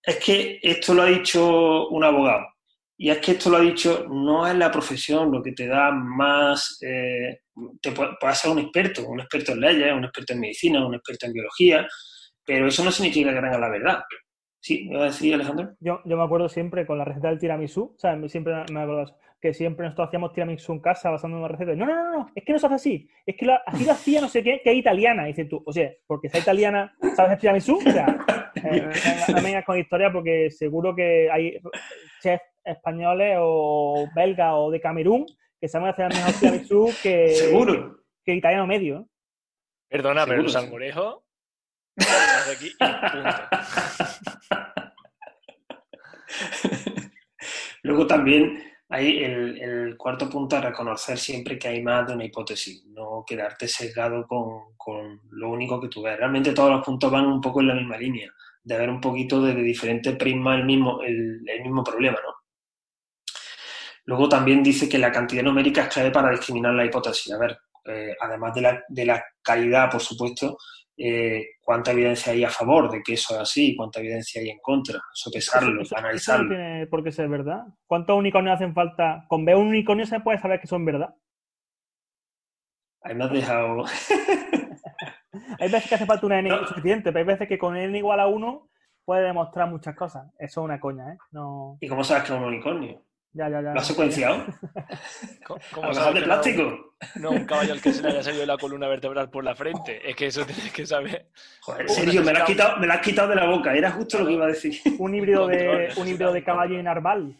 Es que esto lo ha dicho un abogado. Y es que esto lo ha dicho, no es la profesión lo que te da más. Eh, te puede, ser un experto, un experto en leyes, un experto en medicina, un experto en biología, pero eso no significa que tenga la verdad. ¿Sí? ¿Me a decir, Alejandro? Yo, yo me acuerdo siempre con la receta del tiramisú, o sea, siempre me acuerdo que siempre nosotros hacíamos tiramisú en casa basando en una receta. No, no, no, no, es que no se hace así. Es que así lo hacía no sé qué, que es italiana. dices tú, o sea, porque sea italiana, ¿sabes el tiramisú? O sea, eh, no vengas con historia porque seguro que hay chefs españoles o belgas o de Camerún que saben hacer el mejor tiramisú que, seguro. que italiano medio. Perdona, pero el salmorejo... Aquí Luego también hay el, cuarto punto es reconocer siempre que hay más de una hipótesis, no quedarte sesgado con, lo único que tú ves. Realmente todos los puntos van un poco en la misma línea, de ver un poquito desde diferentes prismas el mismo, el, mismo problema, ¿no? Luego también dice que la cantidad numérica es clave para discriminar la hipótesis. A ver, eh, además de la, de la calidad, por supuesto, eh, cuánta evidencia hay a favor de que eso es así, cuánta evidencia hay en contra, sopesarlo, analizarlo. no tiene por qué ser verdad. ¿Cuántos unicornios hacen falta? Con ver un unicornio se puede saber que son verdad. Ahí me has dejado. hay veces que hace falta una n suficiente, pero hay veces que con n igual a 1 puede demostrar muchas cosas. Eso es una coña, ¿eh? No... ¿Y cómo sabes que es un unicornio? Ya, ya, ya. ¿Lo has secuenciado? ¿Cómo, de plástico? No, un caballo al que se le haya salido la columna vertebral por la frente. Es que eso tienes que saber. Joder, en serio, me lo, has quitado, me lo has quitado de la boca. Era justo lo que iba a decir. Un híbrido de, un híbrido de caballo y narval.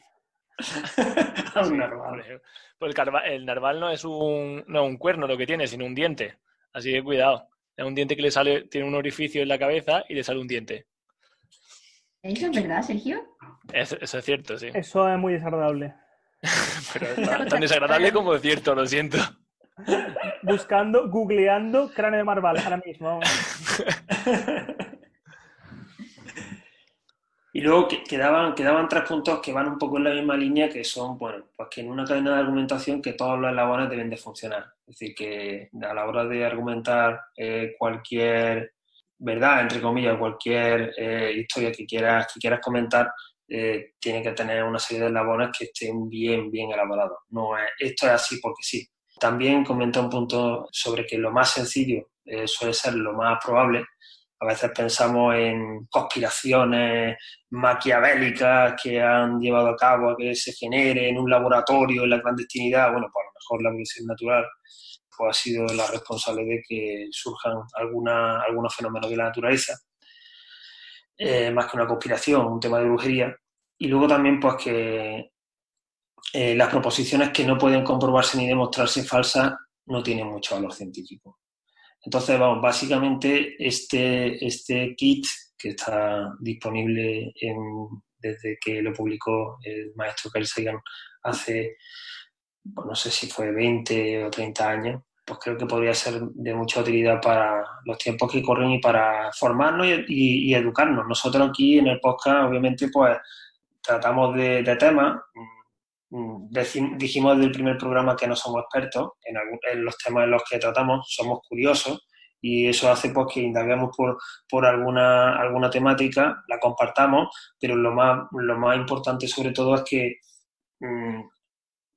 un narval. Pues el, el, narval no es, un, no un cuerno lo que tiene, sino un diente. Así que cuidado. Es un diente que le sale, tiene un orificio en la cabeza y le sale un diente. ¿Eso es verdad, Sergio? Eso, es cierto, sí. Eso es muy desagradable. Pero es tan desagradable como cierto, lo siento. Buscando, googleando cráneo de Marval ahora mismo. Y luego quedaban, quedaban tres puntos que van un poco en la misma línea, que son, bueno, pues que en una cadena de argumentación que todos los eslabones deben de funcionar. Es decir, que a la hora de argumentar eh, cualquier verdad, entre comillas, cualquier eh, historia que quieras, que quieras comentar, eh, tiene que tener una serie de eslabones que estén bien, bien elaborados. No es, esto es así porque sí. También comenta un punto sobre que lo más sencillo eh, suele ser lo más probable. A veces pensamos en conspiraciones maquiavélicas que han llevado a cabo a que se genere en un laboratorio en la clandestinidad. Bueno, pues a lo mejor la evolución natural pues, ha sido la responsable de que surjan alguna, algunos fenómenos de la naturaleza. Eh, más que una conspiración, un tema de brujería. Y luego también, pues que eh, las proposiciones que no pueden comprobarse ni demostrarse falsas no tienen mucho valor científico. Entonces, vamos, básicamente este, este kit que está disponible desde que lo publicó el maestro Carl Sagan hace, pues no sé si fue 20 o 30 años, pues creo que podría ser de mucha utilidad para los tiempos que corren y para formarnos y, educarnos. Nosotros aquí en el podcast, obviamente, pues tratamos de, temas. Mm, dijimos desde el primer programa que no somos expertos en, los temas en los que tratamos, somos curiosos y eso hace pues, que indaguemos por, por alguna, alguna temática, la compartamos, pero lo más, lo más importante sobre todo es que mm,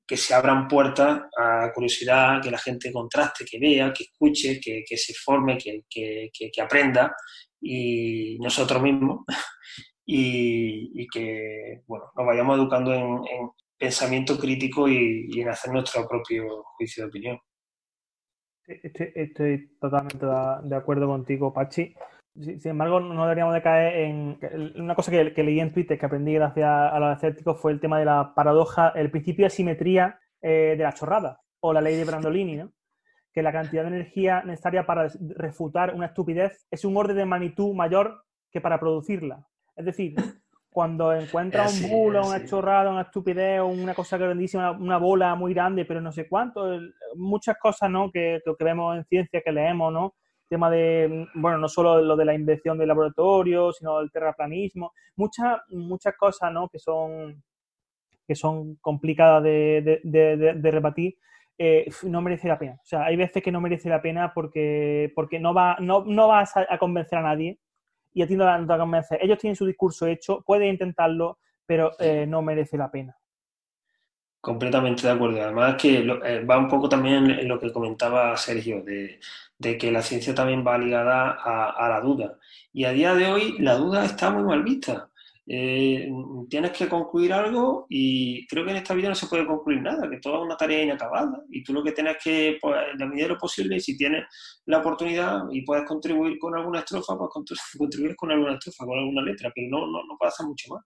que se abran puertas a curiosidad, que la gente contraste, que vea, que escuche, que, se forme, que, aprenda y nosotros mismos y, que bueno, nos vayamos educando en, pensamiento crítico y, en hacer nuestro propio juicio de opinión. Estoy, totalmente de acuerdo contigo, Pachi. Sin embargo, no deberíamos de caer en... Una cosa que, leí en Twitter, que aprendí gracias a los escépticos, fue el tema de la paradoja, el principio de asimetría eh, de la chorrada, o la ley de Brandolini, ¿no? que la cantidad de energía necesaria para refutar una estupidez es un orden de magnitud mayor que para producirla. Es decir, cuando encuentras un bulo, una chorrada, una estupidez una cosa grandísima, una, bola muy grande, pero no sé cuánto, muchas cosas ¿no? que, que vemos en ciencia, que leemos, ¿no? Tema de, bueno, no solo lo de la invención del laboratorio, sino el terraplanismo, muchas, muchas cosas, ¿no? Que son, que son complicadas de, de, rebatir, eh, no merece la pena. O sea, hay veces que no merece la pena porque, porque no, va, no, no vas a, convencer a nadie y a ti no te va a convencer. Ellos tienen su discurso hecho, pueden intentarlo, pero eh, no merece la pena. Completamente de acuerdo. Además que eh, va un poco también en lo que comentaba Sergio, de, que la ciencia también va ligada a, la duda. Y a día de hoy la duda está muy mal vista. Eh, tienes que concluir algo y creo que en esta vida no se puede concluir nada, que toda es una tarea inacabada y tú lo que tienes que, pues, en la medida de lo posible, si tienes la oportunidad y puedes contribuir con alguna estrofa, pues contribuir con alguna estrofa, con alguna letra, pero no, no, no hacer mucho más.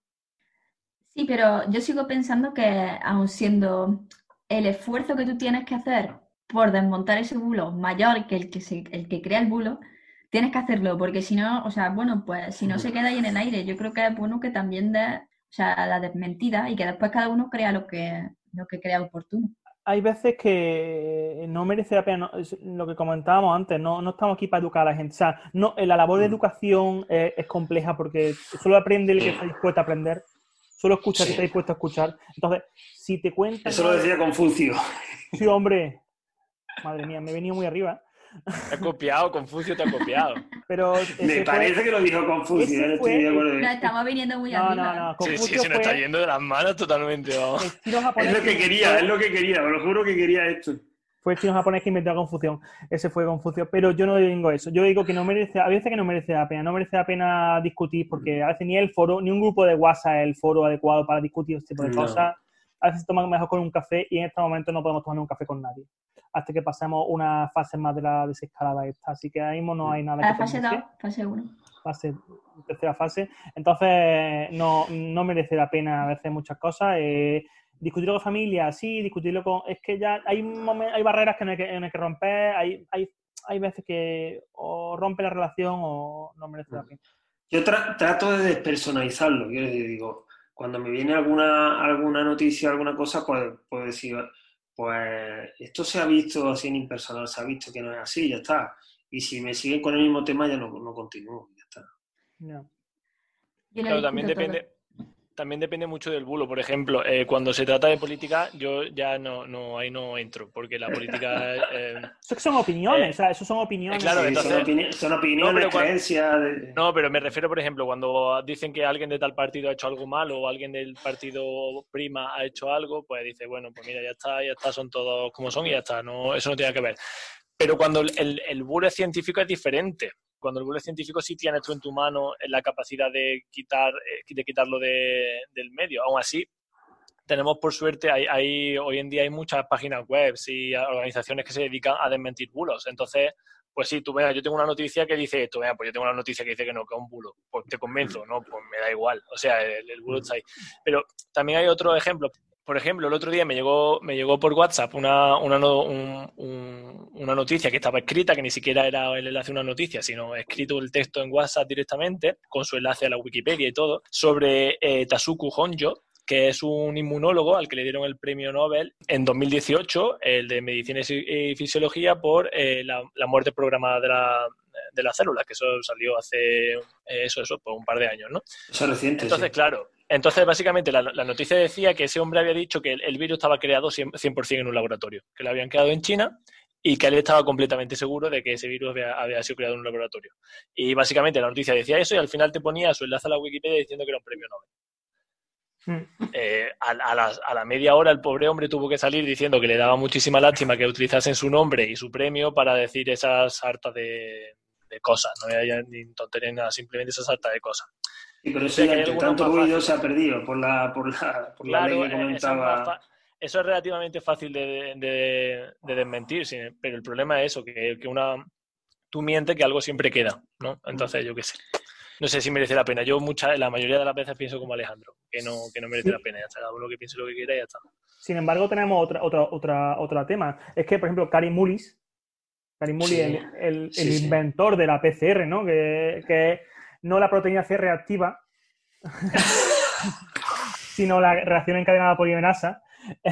Sí, pero yo sigo pensando que aun siendo el esfuerzo que tú tienes que hacer por desmontar ese bulo mayor que el que, el que crea el bulo, tienes que hacerlo, porque si no, o sea, bueno, pues si no se queda ahí en el aire, yo creo que es bueno que también dé, o sea, la desmentida y que después cada uno crea lo que, lo que crea oportuno. Hay veces que no merece la pena, lo que comentábamos antes, no, no estamos aquí para educar a la gente. O sea, no, la labor de mm. educación es, compleja porque solo aprende el que está dispuesto a aprender, solo escucha el que está dispuesto a escuchar. Entonces, si te cuentas... Eso lo decía Confucio. Sí, hombre, Madre mía, me he venido muy arriba. Te ha copiado, Confucio te ha copiado. Pero me parece que lo dijo Confucio, no estoy de acuerdo. No, estamos viniendo muy arriba. No, no, Confucio sí, sí, se nos está yendo de las manos totalmente. Es lo que quería, es lo que quería, lo juro que quería esto. Fue el chino japonés que inventó la confusión. Ese fue Confucio. Pero yo no digo eso. Yo digo que no merece, a veces que no merece la pena. No merece la pena discutir porque a veces ni el foro, ni un grupo de WhatsApp es el foro adecuado para discutir este tipo de cosas. A veces se toma mejor con un café y en este momento no podemos tomar un café con nadie hasta que pasemos una fase más de la desescalada esta. Así que ahí mismo no hay nada. La fase 2, fase 1. Fase, tercera fase. Entonces, no, no merece la pena a veces muchas cosas. Eh, discutirlo con familia, sí, discutirlo con... Es que ya hay, hay barreras que no hay que, que romper, hay, hay, hay veces que o rompe la relación o no merece la pena. Yo trato de despersonalizarlo, yo digo, cuando me viene alguna, alguna noticia, alguna cosa, pues puedo decir, pues esto se ha visto así en impersonal, se ha visto que no es así, ya está. Y si me siguen con el mismo tema, ya no, no continúo, ya está. Claro, también depende, también depende mucho del bulo. Por ejemplo, eh, cuando se trata de política, yo ya no, no ahí no entro, porque la política... Eh, eso son opiniones, eh, eso son opiniones. Claro, son, opiniones, no, creencias... No, pero me refiero, por ejemplo, cuando dicen que alguien de tal partido ha hecho algo malo o alguien del partido prima ha hecho algo, pues dice, bueno, pues mira, ya está, ya está, son todos como son y ya está, no, eso no tiene que ver. Pero cuando el, el bulo científico es diferente, cuando el bulo científico sí tienes tú en tu mano la capacidad de quitar eh, de quitarlo de, del medio. Aún así, tenemos por suerte, hay, hoy en día hay muchas páginas web y organizaciones que se dedican a desmentir bulos. Entonces, pues sí, tú veas, yo tengo una noticia que dice esto, vea, pues yo tengo una noticia que dice que no, que es un bulo. Pues te convenzo, ¿no? Pues me da igual. O sea, el, el bulo está ahí. Pero también hay otro ejemplo por ejemplo, el otro día me llegó, me llegó por WhatsApp una, una, una, noticia que estaba escrita, que ni siquiera era el enlace a una noticia, sino escrito el texto en WhatsApp directamente, con su enlace a la Wikipedia y todo, sobre eh, Tasuku Honjo, que es un inmunólogo al que le dieron el premio Nobel en 2018, el de Medicina y Fisiología, por eh, la, muerte programada de la, de la célula, que eso salió hace eh, eso, eso, por un par de años, ¿no? Eso es reciente. Entonces, claro, entonces, básicamente, la, noticia decía que ese hombre había dicho que el, virus estaba creado 100%, en un laboratorio, que lo habían creado en China y que él estaba completamente seguro de que ese virus había, sido creado en un laboratorio. Y básicamente la noticia decía eso y al final te ponía su enlace a la Wikipedia diciendo que era un premio Nobel. Hmm. Eh, a, la, media hora el pobre hombre tuvo que salir diciendo que le daba muchísima lástima que utilizasen su nombre y su premio para decir esas hartas de, cosas, no había ni tontería nada, simplemente esas hartas de cosas. Y pero eso ya tanto ruido se ha perdido por la, por la, por la ley que comentaba. Eso es, relativamente fácil de, de, desmentir, pero el problema es eso, que, que, una tú mientes que algo siempre queda, ¿no? Entonces, yo qué sé. No sé si merece la pena. Yo mucha, la mayoría de las veces pienso como Alejandro, que no, que no merece la pena. Ya está, cada uno que piense lo que quiera y ya está. Sin embargo, tenemos otra, otra, otra, otro tema. Es que, por ejemplo, Karim Mullis, Karim Mullis, el, el, inventor de la PCR, ¿no? Que, que no la proteína C reactiva, sino la reacción encadenada polimerasa.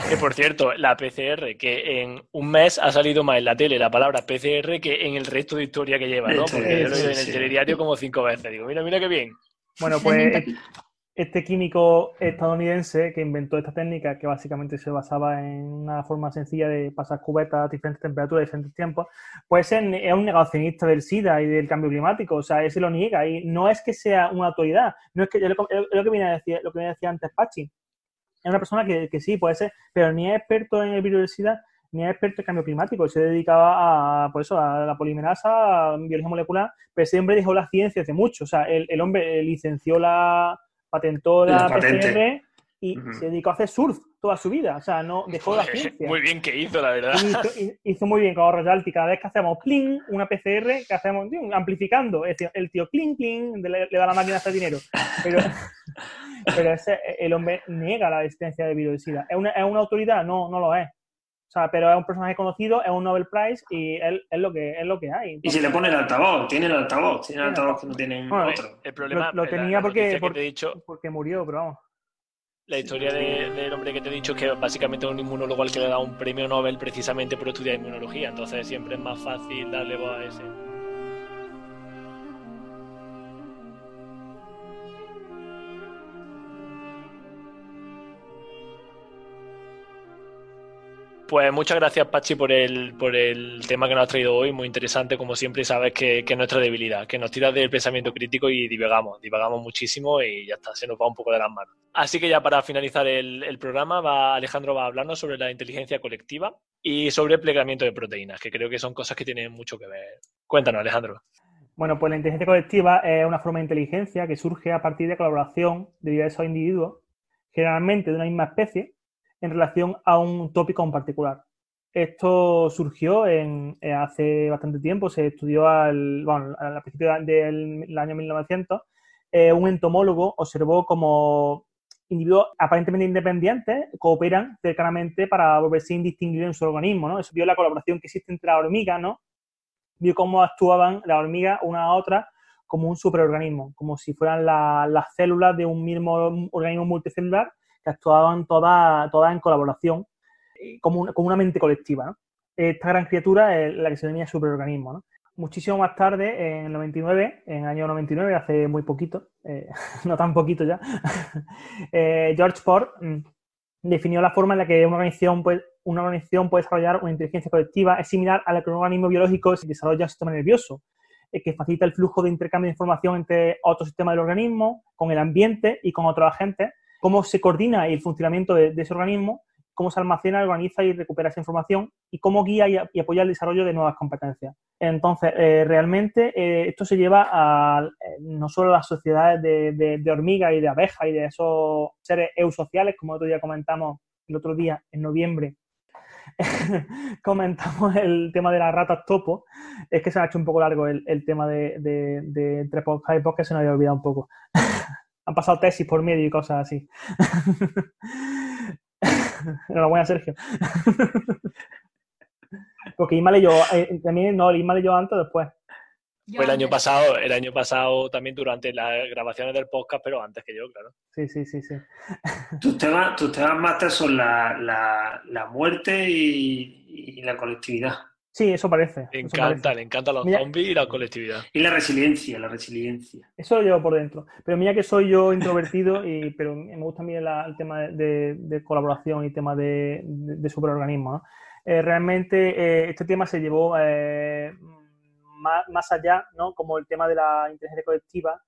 Que por cierto, la PCR, que en un mes ha salido más en la tele la palabra PCR que en el resto de historia que lleva, ¿no? Porque yo lo he en el telediario como cinco veces. Digo, mira, mira qué bien. Bueno, pues este químico estadounidense que inventó esta técnica, que básicamente se basaba en una forma sencilla de pasar cubetas a diferentes temperaturas, diferentes tiempos, pues es un negacionista del SIDA y del cambio climático, o sea, él se lo niega y no es que sea una autoridad, no es que yo, lo, que viene a decir, lo que me decía antes Pachi, es una persona que, que, sí, puede ser, pero ni es experto en el virus del SIDA ni es experto en cambio climático, se dedicaba a, pues eso, a la polimerasa, a biología molecular, pero ese hombre dejó la ciencia hace mucho, o sea, el, el hombre licenció la, patentó la, PCR y se dedicó a hacer surf toda su vida. O sea, no dejó la ciencia. Muy bien que hizo, la verdad. Hizo, muy bien con royalty. Cada vez que hacemos clean, una PCR, que hacemos amplificando, es decir, el tío clean, clean, le, da a la máquina hasta dinero. Pero, pero ese, el hombre niega la existencia de virus ¿Es una, ¿Es una autoridad? No, no lo es. O sea, pero es un personaje conocido, es un Nobel Prize y es, es lo, que, es lo que hay. y si le pone el altavoz, tiene el altavoz, tiene el altavoz que no tiene otro. El problema lo, tenía porque, porque, dicho, porque murió, pero vamos. La historia del hombre que te he dicho es que básicamente es un inmunólogo al que le da un premio Nobel precisamente por estudiar inmunología, entonces siempre es más fácil darle voz a ese. Pues muchas gracias, Pachi, por el, por el tema que nos has traído hoy. Muy interesante, como siempre, sabes que, que es nuestra debilidad, que nos tiras del pensamiento crítico y divagamos, divagamos muchísimo y ya está, se nos va un poco de las manos. Así que ya para finalizar el, programa, va, Alejandro va a hablarnos sobre la inteligencia colectiva y sobre el plegamiento de proteínas, que creo que son cosas que tienen mucho que ver. Cuéntanos, Alejandro. Bueno, pues la inteligencia colectiva es una forma de inteligencia que surge a partir de colaboración de diversos individuos, generalmente de una misma especie, en relación a un tópico en particular. Esto surgió en, eh, hace bastante tiempo, se estudió al, bueno, al principio del año 1900. Eh, un entomólogo observó como individuos aparentemente independientes cooperan cercanamente para volverse indistinguibles en su organismo, ¿no? Eso vio la colaboración que existe entre las hormigas, ¿no? Vio cómo actuaban las hormigas una a otra como un superorganismo, como si fueran las células de un mismo organismo multicelular actuaban todas, todas en colaboración, como, una mente colectiva. Esta gran criatura es la que se denomina superorganismo. muchísimo más tarde, en el 99, en el año 99, hace muy poquito, eh, no tan poquito ya, eh, George Ford mm, definió la forma en la que una organización, puede, una organización puede desarrollar una inteligencia colectiva. Es similar a la que un organismo biológico se desarrolla un sistema nervioso, eh, que facilita el flujo de intercambio de información entre otros sistemas del organismo, con el ambiente y con otros agentes, cómo se coordina el funcionamiento de ese organismo cómo se almacena, organiza y recupera esa información y cómo guía y, apoya el desarrollo de nuevas competencias. Entonces, eh, realmente eh, esto se lleva a eh, no solo a las sociedades de, de, hormigas y de abejas y de esos seres eusociales, como otro día comentamos el otro día, en noviembre, comentamos el tema de las ratas topo. Es que se ha hecho un poco largo el, tema de, de, entre podcast y podcast, se nos había olvidado un poco. Han pasado tesis por medio y cosas así. Enhorabuena, Sergio. Porque Isma leyó, eh, también no, Isma leyó antes o después. Fue el año pasado, el año pasado también durante las grabaciones del podcast, pero antes que yo, claro. Sí, sí, sí, sí. Tus temas, tus temas máster son la, la, muerte y, la colectividad. Sí, eso parece. Le encanta, le encantan los zombies y la colectividad. Y la resiliencia, la resiliencia. Eso lo llevo por dentro. Pero mira que soy yo introvertido, y, pero me gusta también el tema de, colaboración y tema de, de, superorganismos. Eh, realmente eh, este tema se llevó eh, más, más, allá, ¿no? Como el tema de la inteligencia colectiva,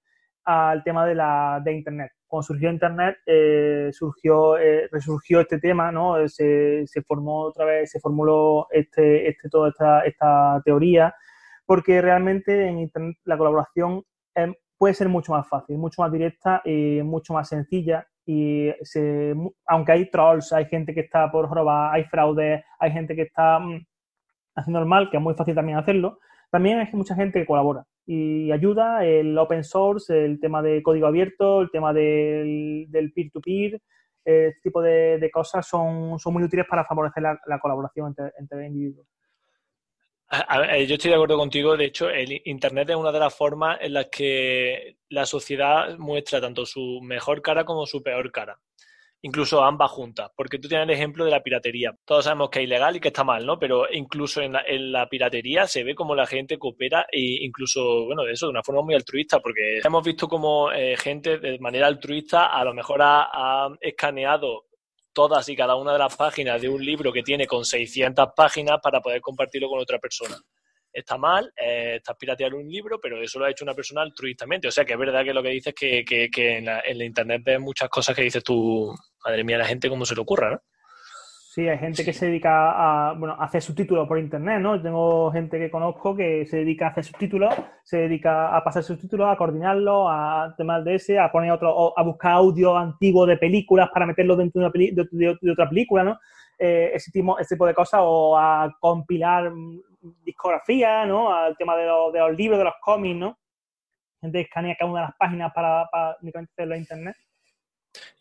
al tema de, la, de Internet. Cuando surgió Internet, eh, surgió, eh, resurgió este tema, ¿no? Eh, se, formó otra vez, se formuló este, este, toda esta, esta teoría, porque realmente en Internet la colaboración puede ser mucho más fácil, mucho más directa y mucho más sencilla. Y se, aunque hay trolls, hay gente que está por robar, hay fraude, hay gente que está mm, haciendo el mal, que es muy fácil también hacerlo, también hay mucha gente que colabora y ayuda, el open source, el tema de código abierto, el tema del, peer-to-peer, este tipo de, cosas son, son, muy útiles para favorecer la, colaboración entre, individuos. yo estoy de acuerdo contigo. De hecho, el Internet es una de las formas en las que la sociedad muestra tanto su mejor cara como su peor cara incluso ambas juntas, porque tú tienes el ejemplo de la piratería. Todos sabemos que es ilegal y que está mal, ¿no? Pero incluso en la, piratería se ve como la gente coopera e incluso, bueno, eso, de una forma muy altruista, porque hemos visto como eh, gente de manera altruista a lo mejor ha, escaneado todas y cada una de las páginas de un libro que tiene con 600 páginas para poder compartirlo con otra persona está mal, eh, estás pirateando un libro, pero eso lo ha hecho una persona altruistamente. O sea que es verdad que lo que dices es que, que, en, la, internet ves muchas cosas que dices tú, madre mía, la gente cómo se le ocurra, ¿no? Sí, hay gente que se dedica a, bueno, a hacer subtítulos por internet, ¿no? Tengo gente que conozco que se dedica a hacer subtítulos, se dedica a pasar subtítulos, a coordinarlos, a temas de ese, a poner otro, a buscar audio antiguo de películas para meterlo dentro de, una de, otra película, ¿no? Eh, ese, tipo, ese tipo de cosas, o a compilar discografía, ¿no? Al tema de, de los libros, de los cómics, ¿no? Gente escanea cada una de las páginas para, para únicamente hacerlo en internet.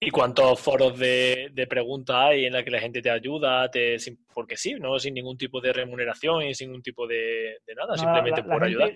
¿Y cuántos foros de, preguntas hay en la que la gente te ayuda? Te, porque sí, ¿no? Sin ningún tipo de remuneración y sin ningún tipo de, nada, simplemente por ayudar.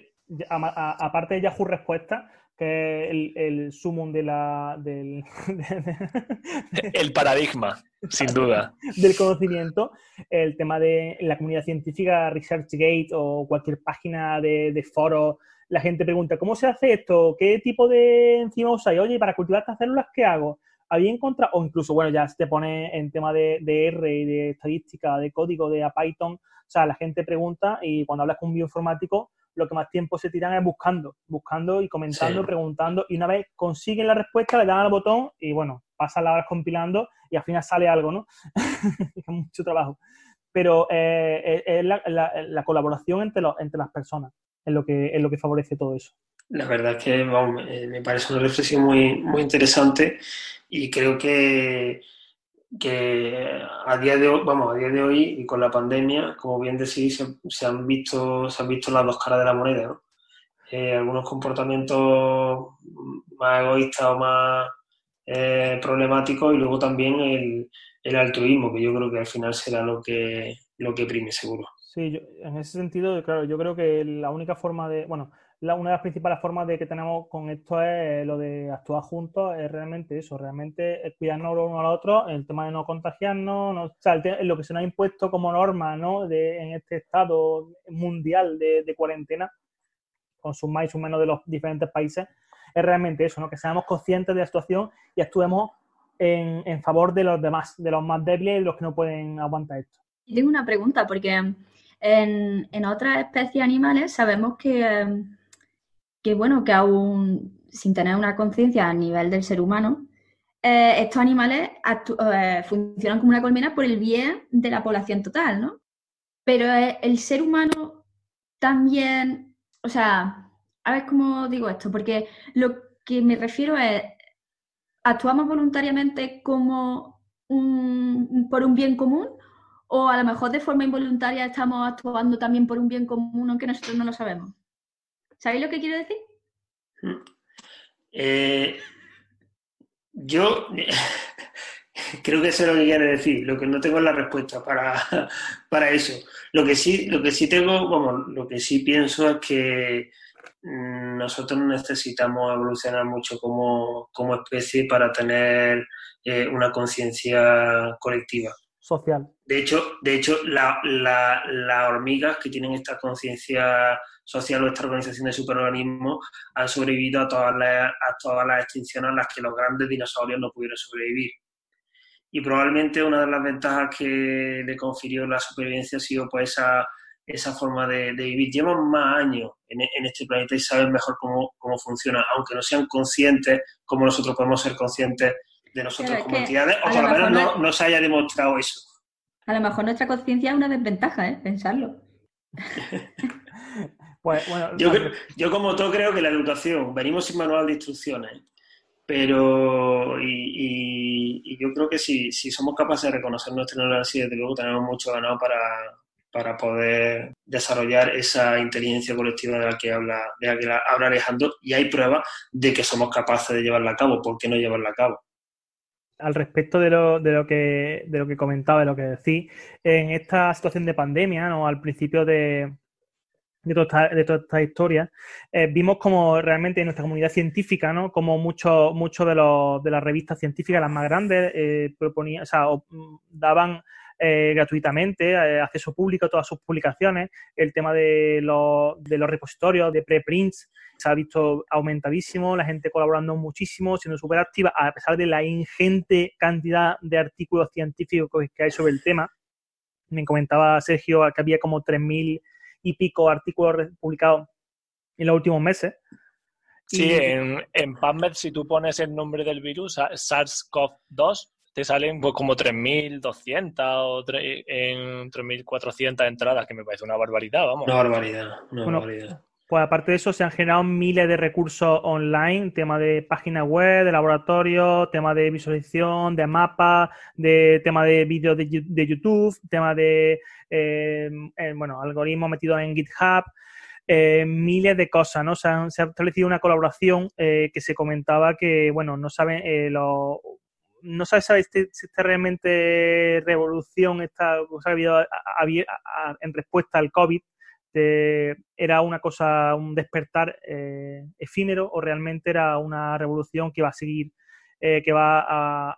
aparte de Yahoo Respuesta, el, el sumum de la, del... el paradigma, sin duda. del conocimiento, el tema de la comunidad científica, ResearchGate o cualquier página de, de foro, la gente pregunta, ¿cómo se hace esto? ¿Qué tipo de enzima usáis? Oye, para cultivar estas células, ¿qué hago? Había encontrado, o incluso, bueno, ya se te pone en tema de, de R y de estadística, de código, de Python, o sea, la gente pregunta y cuando hablas con un bioinformático, lo que más tiempo se tiran es buscando, buscando y comentando, preguntando, y una vez consiguen la respuesta, le dan al botón y bueno, pasan las horas compilando y al final sale algo, ¿no? es mucho trabajo. Pero eh, es la, colaboración entre, los, entre las personas, es lo, que, es lo que favorece todo eso. La verdad es que me parece una reflexión muy, muy interesante y creo que que a día de hoy, vamos, a día de hoy y con la pandemia, como bien decís, se, han visto, se han visto las dos caras de la moneda, ¿no? Eh, algunos comportamientos más egoístas o más eh, problemáticos y luego también el, el, altruismo, que yo creo que al final será lo que, lo que prime seguro. Sí, en ese sentido, claro, yo creo que la única forma de, bueno, una de las principales formas de que tenemos con esto es lo de actuar juntos, es realmente eso, realmente cuidarnos uno al otro, el tema de no contagiarnos, o sea, lo que se nos ha impuesto como norma ¿no? de, en este estado mundial de, cuarentena, con sus más y sus menos de los diferentes países, es realmente eso, ¿no? que seamos conscientes de la situación y actuemos en, en favor de los demás, de los más débiles y los que no pueden aguantar esto. Tengo una pregunta, porque en, en otras especies animales sabemos que, que, bueno, que aún sin tener una conciencia a nivel del ser humano, eh, estos animales eh, funcionan como una colmena por el bien de la población total, ¿no? Pero eh, el ser humano también, o sea, a ver cómo digo esto, porque lo que me refiero es, ¿actuamos voluntariamente como por un bien común? O a lo mejor de forma involuntaria estamos actuando también por un bien común, aunque nosotros no lo sabemos. ¿Sabéis lo que quiero decir? Eh, yo creo que eso es lo que quiere decir. Lo que no tengo es la respuesta para, para eso. Lo que sí, lo que sí tengo, como lo que sí pienso es que mm, nosotros necesitamos evolucionar mucho como, como especie para tener eh, una conciencia colectiva. Social. De hecho, de hecho las la, hormigas que tienen esta conciencia social o esta organización de superorganismos han sobrevivido a todas, las, a todas las extinciones a las que los grandes dinosaurios no pudieron sobrevivir. Y probablemente una de las ventajas que le confirió la supervivencia ha sido pues esa, esa forma de, vivir. Llevan más años en, este planeta y saben mejor cómo, cómo, funciona, aunque no sean conscientes como nosotros podemos ser conscientes de nosotros como entidades, o por lo menos no, no se haya demostrado eso. A lo mejor nuestra conciencia es una desventaja, ¿eh? Pensarlo. Pues, yo, como todo creo que la educación, venimos sin manual de instrucciones, pero y, yo creo que si, si, somos capaces de reconocer nuestra ignorancia, desde luego tenemos mucho ganado para, para poder desarrollar esa inteligencia colectiva de la que habla, de la que habla Alejandro, y hay pruebas de que somos capaces de llevarla a cabo, ¿por qué no llevarla a cabo? al respecto de lo, de lo que de lo que comentaba, de lo que decís, en esta situación de pandemia, ¿no? Al principio de, de toda esta, historia, eh, vimos como realmente en nuestra comunidad científica, ¿no? Como muchos mucho de, los, de las revistas científicas, las más grandes, eh, proponían, o sea, mm, daban eh, gratuitamente acceso público a todas sus publicaciones. El tema de los, de los repositorios, de preprints, se ha visto aumentadísimo, la gente colaborando muchísimo, siendo súper activa, a pesar de la ingente cantidad de artículos científicos que hay sobre el tema. Me comentaba Sergio que había como 3.000 y pico artículos publicados en los últimos meses. Sí, en, en PubMed si tú pones el nombre del virus, SARS-CoV-2, te salen pues, como 3.200 o en 3.400 entradas, que me parece una barbaridad, vamos. Una barbaridad, una barbaridad. Pues aparte de eso, se han generado miles de recursos online, tema de páginas web, de laboratorio, tema de visualización, de mapas, de tema de vídeos de, YouTube, tema de eh, eh, bueno, algoritmos metidos en GitHub, eh, miles de cosas, ¿no? Se, ha establecido una colaboración que se comentaba que, bueno, no saben lo, no sabe si esta realmente revolución, esta cosa ha habido en respuesta al COVID, era una cosa, un despertar eh, efímero o realmente era una revolución que va a seguir, eh, que va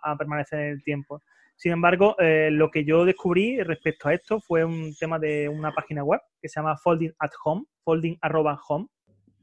a, permanecer en el tiempo. Sin embargo, eh, lo que yo descubrí respecto a esto fue un tema de una página web que se llama Folding at Home, folding home.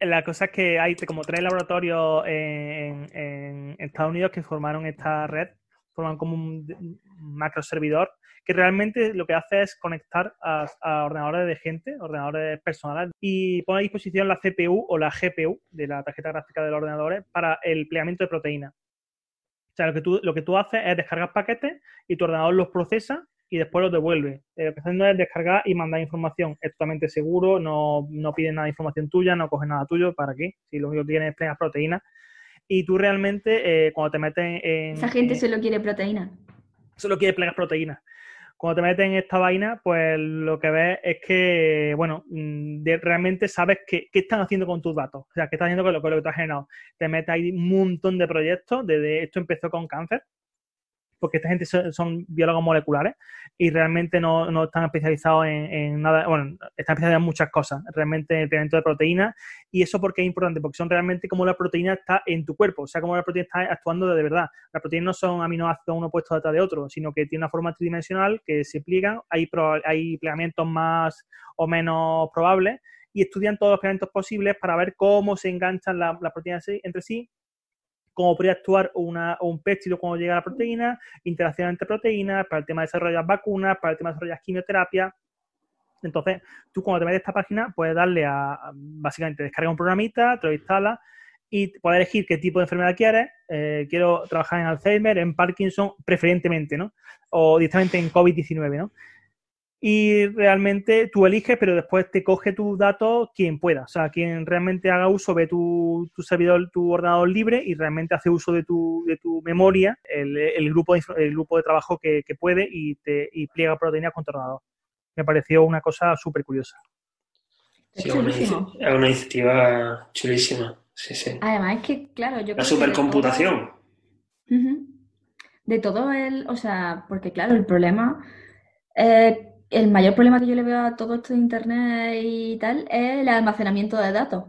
La cosa es que hay como tres laboratorios en, en Estados Unidos que formaron esta red, forman como un macro servidor que realmente lo que hace es conectar a, ordenadores de gente, ordenadores personales, y pone a disposición la CPU o la GPU de la tarjeta gráfica de los ordenadores para el plegamiento de proteínas. O sea, lo que tú, lo que tú haces es descargar paquetes y tu ordenador los procesa y después los devuelve. Eh, lo que haciendo es descargar y mandar información. Es totalmente seguro, no, no pide nada de información tuya, no coge nada tuyo. ¿Para qué? Si lo único que tienes es plenas proteínas. Y tú realmente, eh, cuando te metes en... Esa gente solo quiere proteínas. Solo quiere plenas proteínas cuando te metes en esta vaina, pues lo que ves es que, bueno, mm, realmente sabes qué, están haciendo con tus datos. O sea, qué están haciendo con lo, con lo que tú has generado. Te metes ahí un montón de proyectos. Desde esto empezó con cáncer, porque esta gente son, biólogos moleculares y realmente no, están especializados en, nada, bueno, están especializados en muchas cosas, realmente en el pigmento de proteínas. ¿Y eso porque es importante? Porque son realmente como la proteína está en tu cuerpo, o sea, como la proteína está actuando de, verdad. Las proteínas no son aminoácidos uno puesto detrás de otro, sino que tiene una forma tridimensional que se pliegan, hay, hay plegamientos más o menos probables y estudian todos los fragmentos posibles para ver cómo se enganchan las proteínas entre sí, cómo podría actuar una, un péptido cuando llega a la proteína, interacción entre proteínas, para el tema de desarrollar vacunas, para el tema de desarrollar quimioterapia. Entonces, tú cuando te metes a esta página puedes darle a, básicamente, descargar un programita, te lo instalas y puedes elegir qué tipo de enfermedad quieres. Eh, quiero trabajar en Alzheimer, en Parkinson, preferentemente, ¿no? O directamente en COVID-19, ¿no? Y realmente tú eliges, pero después te coge tus datos quien pueda. O sea, quien realmente haga uso de tu, tu servidor, tu ordenador libre y realmente hace uso de tu, de tu memoria, el, el grupo, de, el grupo de trabajo que, que puede y, te, y pliega proteínas con tu ordenador. Me pareció una cosa súper curiosa. Sí, es una, una, iniciativa chulísima. Sí, sí. Además es que, claro, yo... La supercomputación. De todo el... O sea, porque claro, el problema... Eh, el mayor problema que yo le veo a todo esto de Internet y tal es el almacenamiento de datos.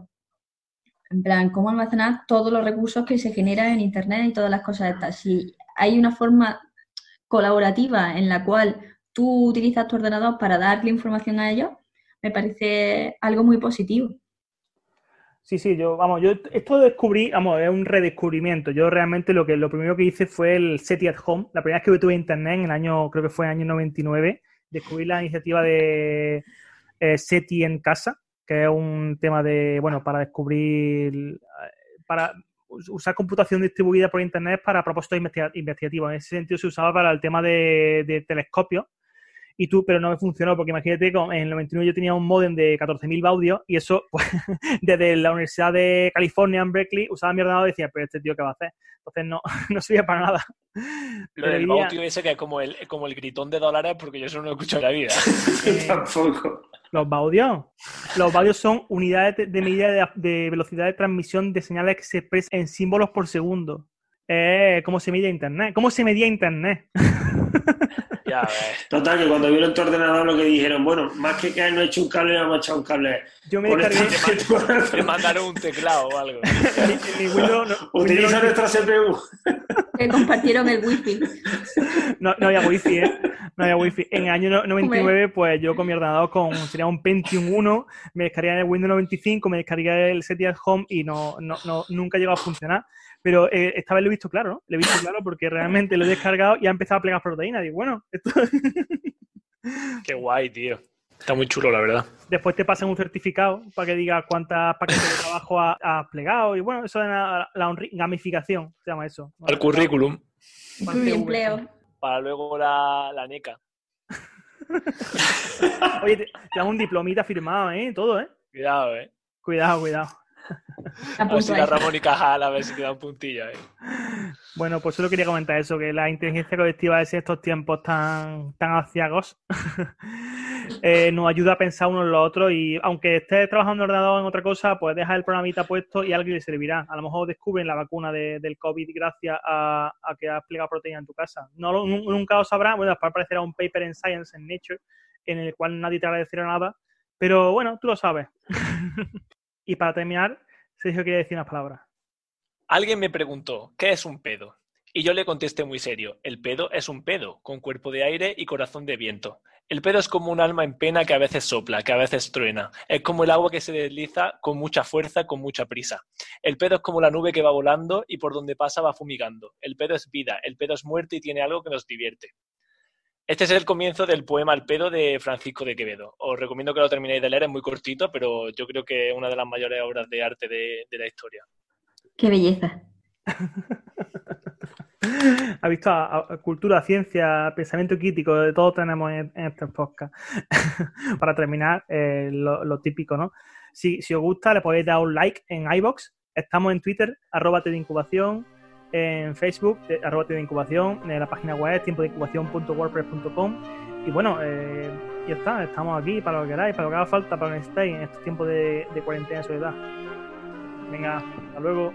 En plan, cómo almacenar todos los recursos que se generan en Internet y todas las cosas estas. Si hay una forma colaborativa en la cual tú utilizas tu ordenador para darle información a ellos, me parece algo muy positivo. Sí, sí, yo, vamos, yo esto descubrí, vamos, es un redescubrimiento. Yo realmente lo que lo primero que hice fue el SETI at Home. La primera vez que tuve internet en el año, creo que fue en el año 99, descubrí la iniciativa de eh, SETI en casa, que es un tema de, bueno, para descubrir, para usar computación distribuida por Internet para propósitos investigativos. En ese sentido se usaba para el tema de, de telescopios y tú, pero no me funcionó, porque imagínate, en el 99 yo tenía un modem de 14.000 baudios y eso, pues, desde la Universidad de California en Berkeley, usaba mi ordenador y decía, pero este tío, ¿qué va a hacer? Entonces no, no servía para nada. Lo del baudio ese que es como el, como el gritón de dólares, porque yo eso no lo he escuchado en la vida. Tampoco. Los baudios. Los baudios son unidades de, medida de, de, velocidad de transmisión de señales que se expresan en símbolos por segundo. Eh, ¿Cómo se mide Internet? ¿Cómo se medía Internet? Total, que cuando vieron tu ordenador lo que dijeron, bueno, más que que no he hecho un cable, hemos echado un cable. Yo me descargué... Le mandaron un teclado o algo. Utiliza nuestra CPU. Que compartieron el wifi. No, no había wifi, ¿eh? No había wifi. En el año 99, pues yo con mi ordenador con sería un Pentium 1, me descargué el Windows 95, me descargué el SETI at Home y no, no, no, nunca llegó a funcionar. Pero eh, esta vez lo he visto claro, ¿no? Lo he visto claro porque realmente lo he descargado y ha empezado a plegar proteínas. Y bueno, esto... Qué guay, tío. Está muy chulo, la verdad. Después te pasan un certificado para que digas cuántas paquetes de trabajo has, plegado. Y bueno, eso es la, gamificación, se llama eso. Al currículum. Mi empleo. Para luego la, la NECA. Oye, te, te dan un diplomita firmado, ¿eh? Todo, ¿eh? Cuidado, ¿eh? Cuidado, cuidado. A ver si la Ramón y Cajal, a ver si te da un puntillo ahí. Bueno, pues solo quería comentar eso, que la inteligencia colectiva de estos tiempos tan, tan aciagos eh, nos ayuda a pensar uno en lo otro y aunque estés trabajando en ordenador en otra cosa, pues deja el programita puesto y a alguien le servirá. A lo mejor descubren la vacuna del COVID gracias a, que has plegado proteína en tu casa. No, nunca lo sabrá, bueno, después aparecerá un paper en Science, en Nature, en el cual nadie te agradecerá nada, pero bueno, tú lo sabes. Y para terminar, Sergio quiere decir unas palabras. Alguien me preguntó, ¿qué es un pedo? Y yo le contesté muy serio, el pedo es un pedo, con cuerpo de aire y corazón de viento. El pedo es como un alma en pena que a veces sopla, que a veces truena. Es como el agua que se desliza con mucha fuerza, con mucha prisa. El pedo es como la nube que va volando y por donde pasa va fumigando. El pedo es vida, el pedo es muerte y tiene algo que nos divierte. Este es el comienzo del poema Al pedo de Francisco de Quevedo. Os recomiendo que lo terminéis de leer, es muy cortito, pero yo creo que es una de las mayores obras de arte de, la historia. Qué belleza. ha visto a, cultura, ciencia, pensamiento crítico, de todo tenemos en, este podcast. Para terminar, eh, lo, típico, ¿no? Si, si os gusta, le podéis dar un like en iBox. Estamos en Twitter, arroba de incubación, en Facebook, eh, arroba de incubación, en la página web tiempo de incubación.wordpress.com y bueno, eh, ya está, estamos aquí para lo que queráis, para lo que haga falta, para que estéis en estos tiempos de, de cuarentena y soledad. Venga, hasta luego.